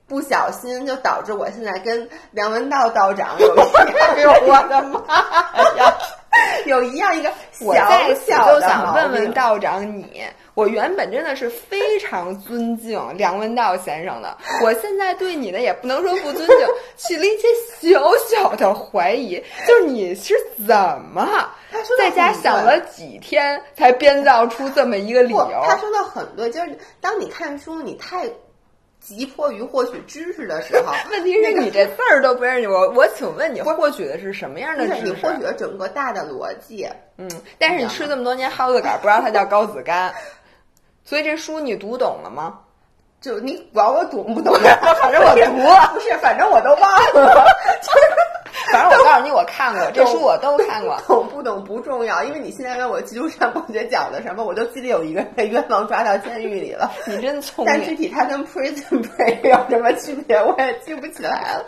不小心就导致我现在跟梁文道道长有一 呦我的妈呀，有一样一个我小小的就想问问道长你，我原本真的是非常尊敬梁文道先生的，我现在对你呢也不能说不尊敬，起了一些小小的怀疑，就是你是怎么在家想了几天才编造出这么一个理由？他说的很对，就是当你看书你太急迫于获取知识的时候，问题是你这字儿都不认识，我我请问你获取的是什么样的知识你获？取了整个大的逻辑。嗯，但是你吃这么多年蒿子杆，不知道它叫高子干，所以这书你读懂了吗？就你管我懂不懂，反正我读了，不是，反正我都忘了。反正我告诉你，我看过这书，我都看过。懂不懂不重要，因为你现在问我基督山伯爵讲的什么，我就记得有一个人被冤枉抓到监狱里了。你真聪明但具，体它跟 prison break 有什么区别，我也记不起来了。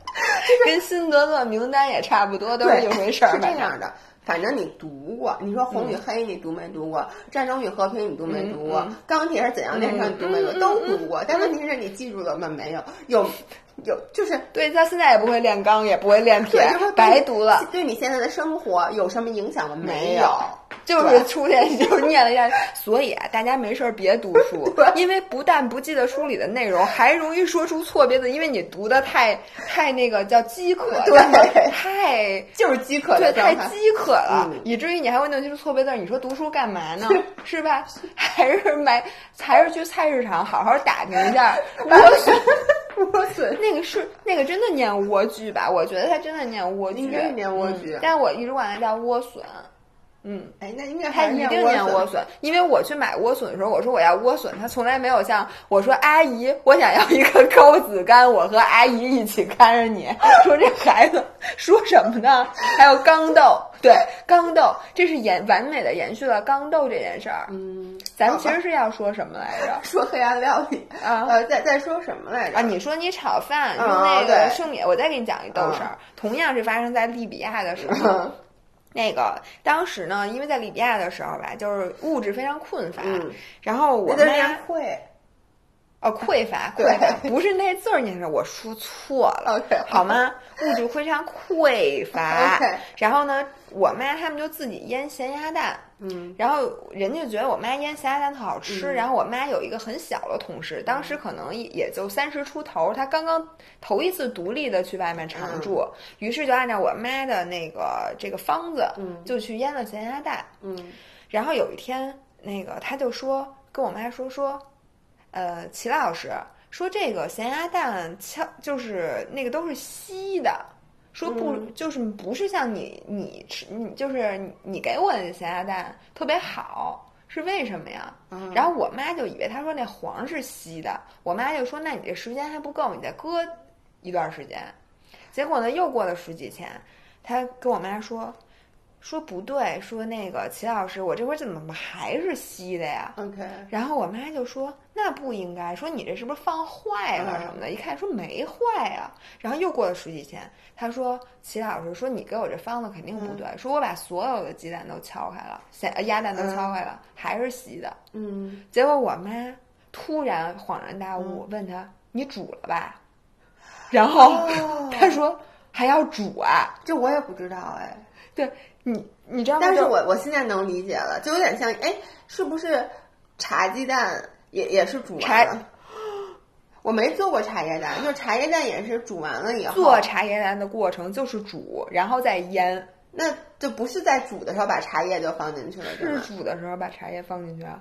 跟辛德勒名单也差不多，都是对，一回事儿。是这样的。反正你读过，你说《红与黑》你读没读过？战争与和平》你读没读过？钢铁是怎样炼成》你读没读过？都读过，但问题是你记住了吗？没有，有有就是对，他现在也不会练钢，也不会练铁白读了。对你现在的生活有什么影响吗？没有，就是出现，就是念了一下，所以啊，大家没事儿别读书，因为不但不记得书里的内容，还容易说出错别字，因为你读的太太那个叫饥渴，对太就是饥渴对，的。太饥渴了，嗯以至于你还会弄出错别字儿。你说读书干嘛呢？是吧？还是买，还是去菜市场好好打听一下莴笋。莴笋那个是那个真的念莴苣吧？我觉得它真的念莴苣，应该是念莴苣嗯但是我一直管它叫莴笋。嗯，哎，那应该他一定念莴莴笋，因为我去买莴笋的时候，我说我要莴笋，他从来没有像我说阿姨，我想要一个高子干，我和阿姨一起看着你 说这孩子说什么呢？还有刚豆，对，刚豆，这是延完美的延续了刚豆这件事儿。嗯，咱们其实是要说什么来着？说黑暗料理啊呃，在在说什么来着？啊，你说你炒饭用嗯那个对生米，我再给你讲一豆事儿，同样是发生在利比亚的时 候。嗯那个当时呢，因为在利比亚的时候吧，就是物质非常困乏，嗯。然后我那就是妈会哦匮乏对匮乏，不是那字儿念着，我说错了 OK 好吗？物质非常匮乏 然后呢，我妈他们就自己腌咸鸭蛋，嗯。然后人家觉得我妈腌咸鸭蛋特好吃，嗯。然后我妈有一个很小的同事，当时可能也也就三十出头，她刚刚头一次独立的去外面常住，于是就按照我妈的那个这个方子，嗯。就去腌了咸鸭蛋。嗯。然后有一天，那个他就说跟我妈说说，呃，齐老师说这个咸鸭蛋敲就是那个都是稀的。说不、嗯就是不是像你你吃你就是你给我的咸鸭蛋特别好，是为什么呀？嗯然后我妈就以为他说那黄是稀的，我妈就说那你这时间还不够，你再搁一段时间。结果呢，又过了十几天，他跟我妈说说不对，说那个齐老师，我这会儿怎么还是稀的呀？，OK，然后我妈就说：“那不应该，说你这是不是放坏了什么的？”一看说没坏呀。然后又过了十几天，她说：“齐老师说你给我这方子肯定不对，说我把所有的鸡蛋都敲开了，咸呃鸭蛋都敲开了，还是稀的。嗯，”结果我妈突然恍然大悟，问她：“你煮了吧？”然后哦她说：“还要煮啊这我也不知道哎。？”对你，你知道吗？但是我我现在能理解了，就有点像，哎，是不是茶鸡蛋也也是煮茶完了？我没做过茶叶蛋，就是茶叶蛋也是煮完了以后，做茶叶蛋的过程就是煮，然后再腌。那就不是在煮的时候把茶叶就放进去了，对是吗？煮的时候把茶叶放进去啊？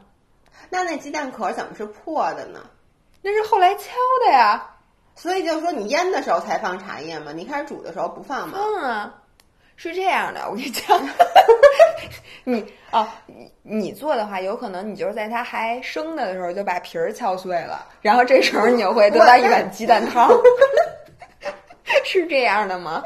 那那鸡蛋壳怎么是破的呢？那是后来敲的呀。所以就是说你腌的时候才放茶叶嘛？你开始煮的时候不放吗？嗯啊，是这样的，我跟你讲，你哦，你你做的话，有可能你就是在它还生的的时候就把皮儿敲碎了，然后这时候你就会得到一碗鸡蛋汤，是这样的吗？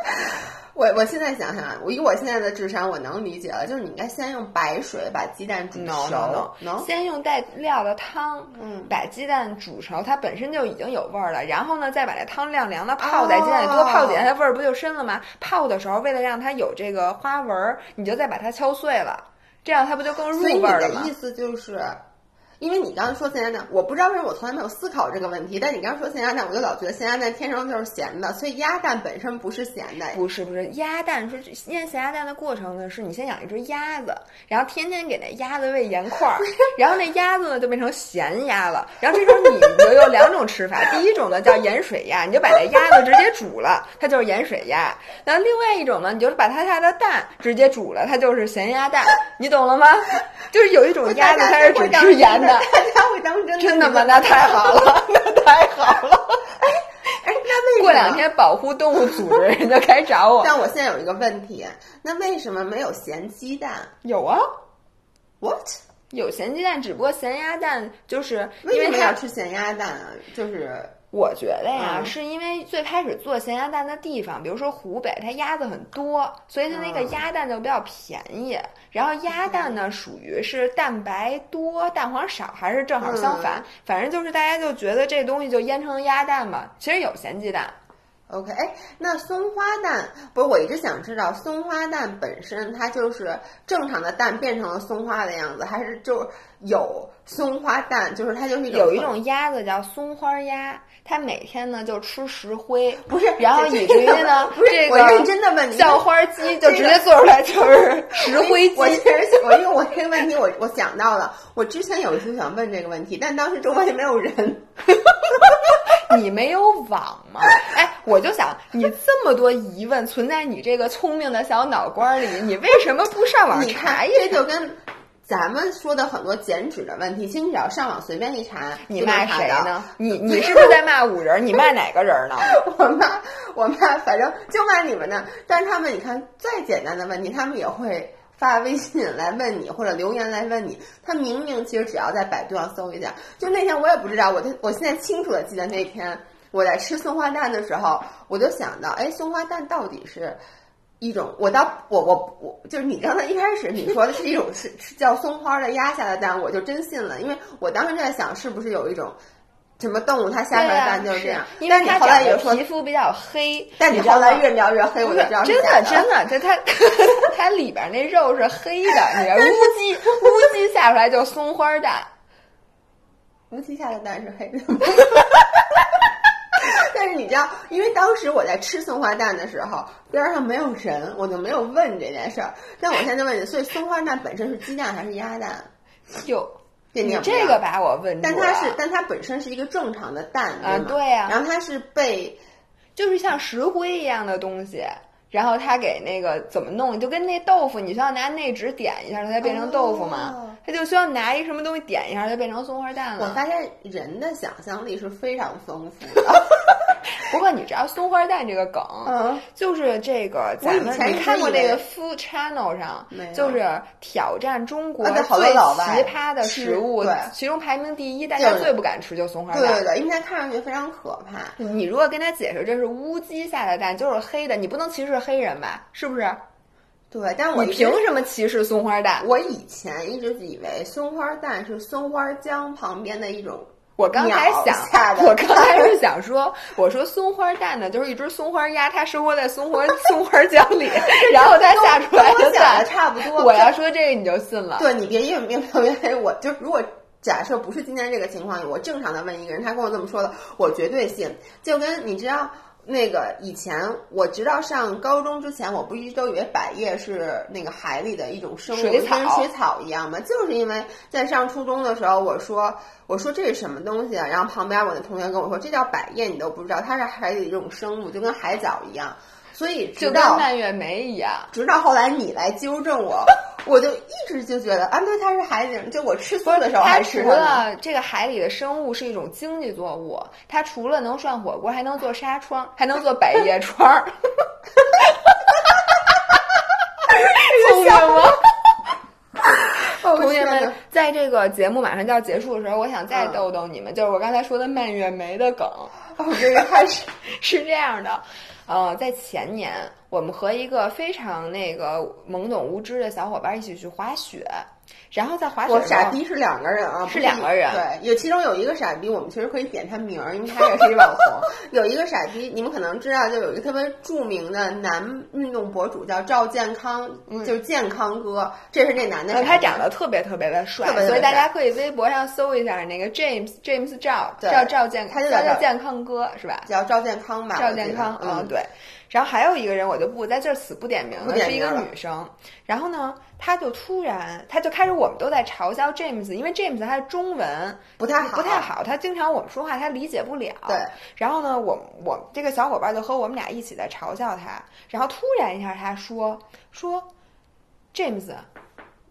我我现在想想，我以我现在的智商，我能理解了，就是你应该先用白水把鸡蛋煮熟，能先用带料的汤，嗯，把鸡蛋煮熟，它本身就已经有味儿了。然后呢，再把这汤晾凉了泡在鸡蛋里，多泡几下，它味儿不就深了吗？泡的时候，为了让它有这个花纹，你就再把它敲碎了，这样它不就更入味了吗？意思就是。因为你刚刚说咸鸭蛋，我不知道为什么我从来没有思考这个问题。但你刚刚说咸鸭蛋，我就老觉得咸鸭蛋天生就是咸的，所以鸭蛋本身不是咸的。不是不是，鸭蛋是腌咸鸭蛋的过程呢，是你先养一只鸭子，然后天天给那鸭子喂盐块儿，然后那鸭子呢就变成咸鸭了。然后这时候你就有两种吃法，第一种呢叫盐水鸭，你就把那鸭子直接煮了，它就是盐水鸭。然后另外一种呢，你就把它下的蛋直接煮了，它就是咸鸭蛋。你懂了吗？就是有一种鸭子它是只吃盐的的。大家会当真？真的吗？那太好了，那太好了。哎哎，那为过两天保护动物组织人就该找我。但我现在有一个问题，那为什么没有咸鸡蛋？有啊，what？有咸鸡蛋，只不过咸鸭蛋就是为什么要吃咸鸭蛋啊？就是。我觉得呀，是因为最开始做咸鸭蛋的地方，比如说湖北，它鸭子很多，所以它那个鸭蛋就比较便宜。然后鸭蛋呢，属于是蛋白多、蛋黄少，还是正好相反？反正就是大家就觉得这东西就腌成鸭蛋嘛。其实有咸鸡蛋。OK，哎，那松花蛋不是？我一直想知道，松花蛋本身它就是正常的蛋变成了松花的样子，还是就有松花蛋？就是它就是有一种鸭子叫松花鸭，它每天呢就吃石灰，不是？然后以至于呢，这个我认真的问你，叫花鸡就直接做出来 就是石灰鸡。我其实我因为我这个问题我我想到了，我之前有一次想问这个问题，但当时周围没有人。你没有网吗？哎，我就想，你这么多疑问存在你这个聪明的小脑瓜里，你为什么不上网查一查？就跟咱们说的很多减脂的问题，其实你只要上网随便一查，你骂谁呢？你你是不是在骂五人？你骂哪个人呢？我骂我骂，反正就骂你们呢。但是他们，你看再简单的问题，他们也会。发微信来问你，或者留言来问你，他明明其实只要在百度上搜一下。就那天我也不知道，我我现在清楚的记得那天我在吃松花蛋的时候，我就想到，哎，松花蛋到底是一种？我到我我我就是你刚才一开始你说的是一种是是叫松花的压下的蛋，我就真信了，因为我当时就在想，是不是有一种。什么动物它下出来蛋就是这样？因为它后来也说皮肤比较黑，但你后来越描越黑，我就知道真的真的，这它 它里边那肉是黑的，你看乌鸡乌鸡下出来就松花蛋，乌鸡下的蛋是黑的。但是你知道，因为当时我在吃松花蛋的时候，边上没有人，我就没有问这件事儿。但我现在就问你，所以松花蛋本身是鸡蛋还是鸭蛋？有。你这个把我问住了，但它是，但它本身是一个正常的蛋，啊，对呀。然后它是被，就是像石灰一样的东西，然后它给那个怎么弄，就跟那豆腐，你需要拿内纸点一下，它才变成豆腐嘛。它就需要拿一什么东西点一下，它变成松花蛋了。我发现人的想象力是非常丰富的。不过你知道松花蛋这个梗，嗯，就是这个咱们你看过那个 Food Channel 上，就是挑战中国最奇葩的食物，其中排名第一，大家最不敢吃就松花蛋，对对对，因为它看上去非常可怕。你如果跟他解释这是乌鸡下的蛋，就是黑的，你不能歧视黑人吧？是不是？对，但我你凭什么歧视松花蛋？我以前一直以为松花蛋是松花江旁边的一种。我刚才想，我刚才是想说，我说松花蛋呢，就是一只松花鸭，它生活在松花松花江里，然后它下出来的蛋差不多。我要说这个你就信了。对你别因为因为我就如果假设不是今天这个情况，我正常的问一个人，他跟我这么说的，我绝对信。就跟你知道。那个以前我直到上高中之前，我不一直都以为百叶是那个海里的一种生物，跟水草一样嘛？就是因为在上初中的时候，我说我说这是什么东西啊？然后旁边我的同学跟我说，这叫百叶，你都不知道，它是海里的一种生物，就跟海藻一样。所以就跟蔓越莓一样，直到后来你来纠正我，我就一直就觉得啊，对，它是海里，就我吃素的时候还吃除了这个海里的生物是一种经济作物，它除了能涮火锅，还能做纱窗，还能做百叶窗儿。聪明吗？同学们，在这个节目马上就要结束的时候，我想再逗逗你们，就是我刚才说的蔓越莓的梗。这个开始是这样的，呃，在前年，我们和一个非常那个懵懂无知的小伙伴一起去滑雪。然后在滑雪，我傻逼是两个人啊，是两个人。对，有其中有一个傻逼，我们其实可以点他名儿，因为他也是一网红。有一个傻逼，你们可能知道，就有一个特别著名的男运动博主叫赵健康，就是健康哥，这是那男的。他长得特别特别的帅，所以大家可以微博上搜一下那个 James James 赵，叫赵健，他就叫健康哥是吧？叫赵健康吧？赵健康，嗯，对。然后还有一个人，我就不在这儿死不点名了，是一个女生。然后呢，她就突然，她就开始，我们都在嘲笑 James，因为 James 他的中文不太好，不太好，他经常我们说话他理解不了。对。然后呢，我我这个小伙伴就和我们俩一起在嘲笑他。然后突然一下，他说说，James。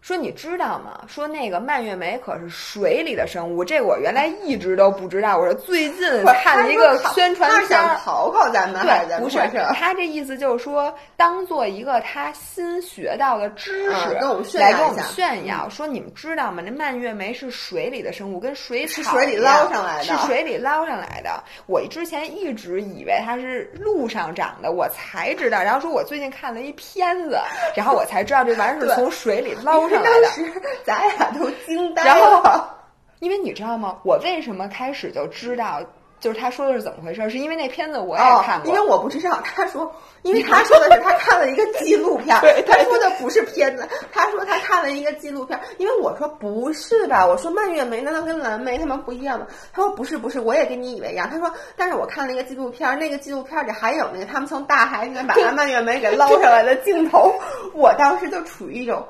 说你知道吗？说那个蔓越莓可是水里的生物，这我原来一直都不知道。我说最近看了一个宣传片，想考考咱们，对，不是他这意思就是说，当做一个他新学到的知识来跟我们炫耀。说你们知道吗？那蔓越莓是水里的生物，跟水草水里捞上来的，是水里捞上来的。我之前一直以为它是路上长的，我才知道。然后说我最近看了一片子，然后我才知道这玩意儿是从水里捞上。当时咱俩都惊呆了，因为你知道吗？我为什么开始就知道，就是他说的是怎么回事？是因为那片子我也看过。因为我不知道，他说，因为他说的是他看了一个纪录片，他说的不是片子，他说他看了一个纪录片。因为我说不是吧？我说蔓越莓难道跟蓝莓他们不一样吗？他说不是不是，我也跟你以为一样。他说，但是我看了一个纪录片，那个纪录片里还有那个他们从大海里面把那蔓越莓给捞上来的镜头。我当时就处于一种。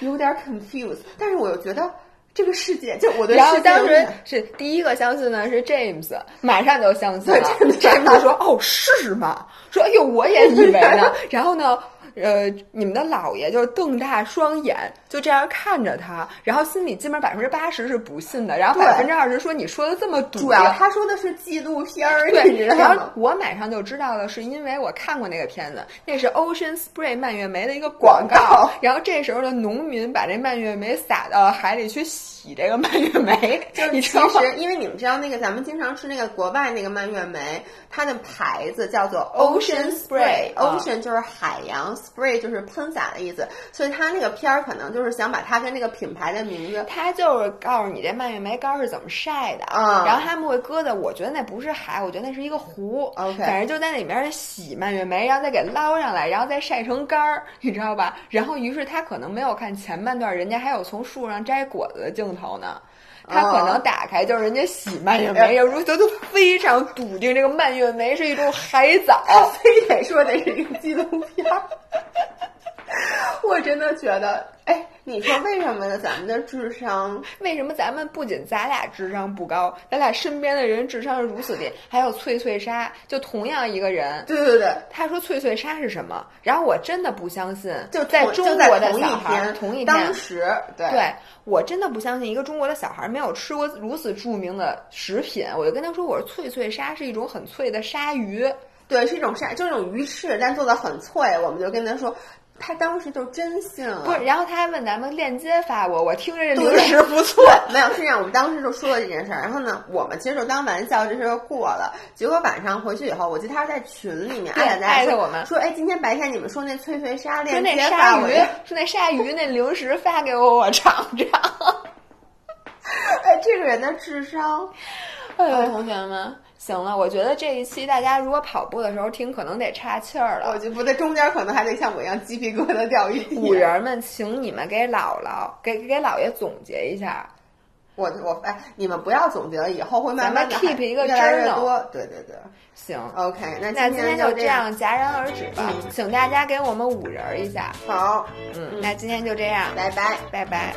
有点 confused，但是我又觉得这个世界就我的。然后当时是第一个相信的是 James，马上就相信了。James 说：“哦，是吗？”说：“哎呦，我也以为呢。”然后呢？呃，你们的姥爷就瞪大双眼，就这样看着他，然后心里基本百分之八十是不信的，然后百分之二十说你说的这么主要他说的是纪录片儿，对，然后我马上就知道了，是因为我看过那个片子，那是 Ocean Spray 蔓越莓的一个广告，然后这时候的农民把这蔓越莓撒到海里去洗这个蔓越莓，就是其实因为你们知道那个咱们经常吃那个国外那个蔓越莓，它的牌子叫做 Ocean Spray，Ocean 就是海洋。Spray 就是喷洒的意思，所以他那个片儿可能就是想把它跟那个品牌的名字，他就是告诉你这蔓越莓干是怎么晒的，嗯，然后他们会搁在，我觉得那不是海，我觉得那是一个湖，OK，反正就在里面洗蔓越莓，然后再给捞上来，然后再晒成干儿，你知道吧？然后于是他可能没有看前半段，人家还有从树上摘果子的镜头呢。他可能打开就是人家洗蔓越莓，有时候他都非常笃定这个蔓越莓是一种海藻，非得说得是一个纪录片。我真的觉得，哎，你说为什么呢？咱们的智商，为什么咱们不仅咱俩智商不高，咱俩身边的人智商是如此低？还有脆脆鲨，就同样一个人，对对对，他说脆脆鲨是什么？然后我真的不相信，就在中国的小孩同一天，当时，对，我真的不相信一个中国的小孩没有吃过如此著名的食品。我就跟他说，我说脆脆鲨是一种很脆的鲨鱼，对，是一种鲨，就是一种鱼翅，但做的很脆。我们就跟他说。他当时就真信了，不是，然后他还问咱们链接发我，我听着这零食不错。没有，是这样，我们当时就说了这件事儿，然后呢，我们其实就当玩笑，这事儿过了。结果晚上回去以后，我记得他是在群里面艾特特我们说，哎，今天白天你们说那脆脆鲨链接发我，说那鲨鱼那零食发给我，我尝尝。哎，这个人的智商，哎呦，同学们。行了，我觉得这一期大家如果跑步的时候听，可能得岔气儿了。我觉得不对中间，可能还得像我一样鸡皮疙瘩掉一地。五人们，请你们给姥姥、给给姥爷总结一下。我我哎，你们不要总结了，以后会慢慢的 keep 一个越来越多。对对对，行，OK，那那今天就这样戛然而止吧。请大家给我们五人一下。好，嗯，那今天就这样，拜拜，拜拜。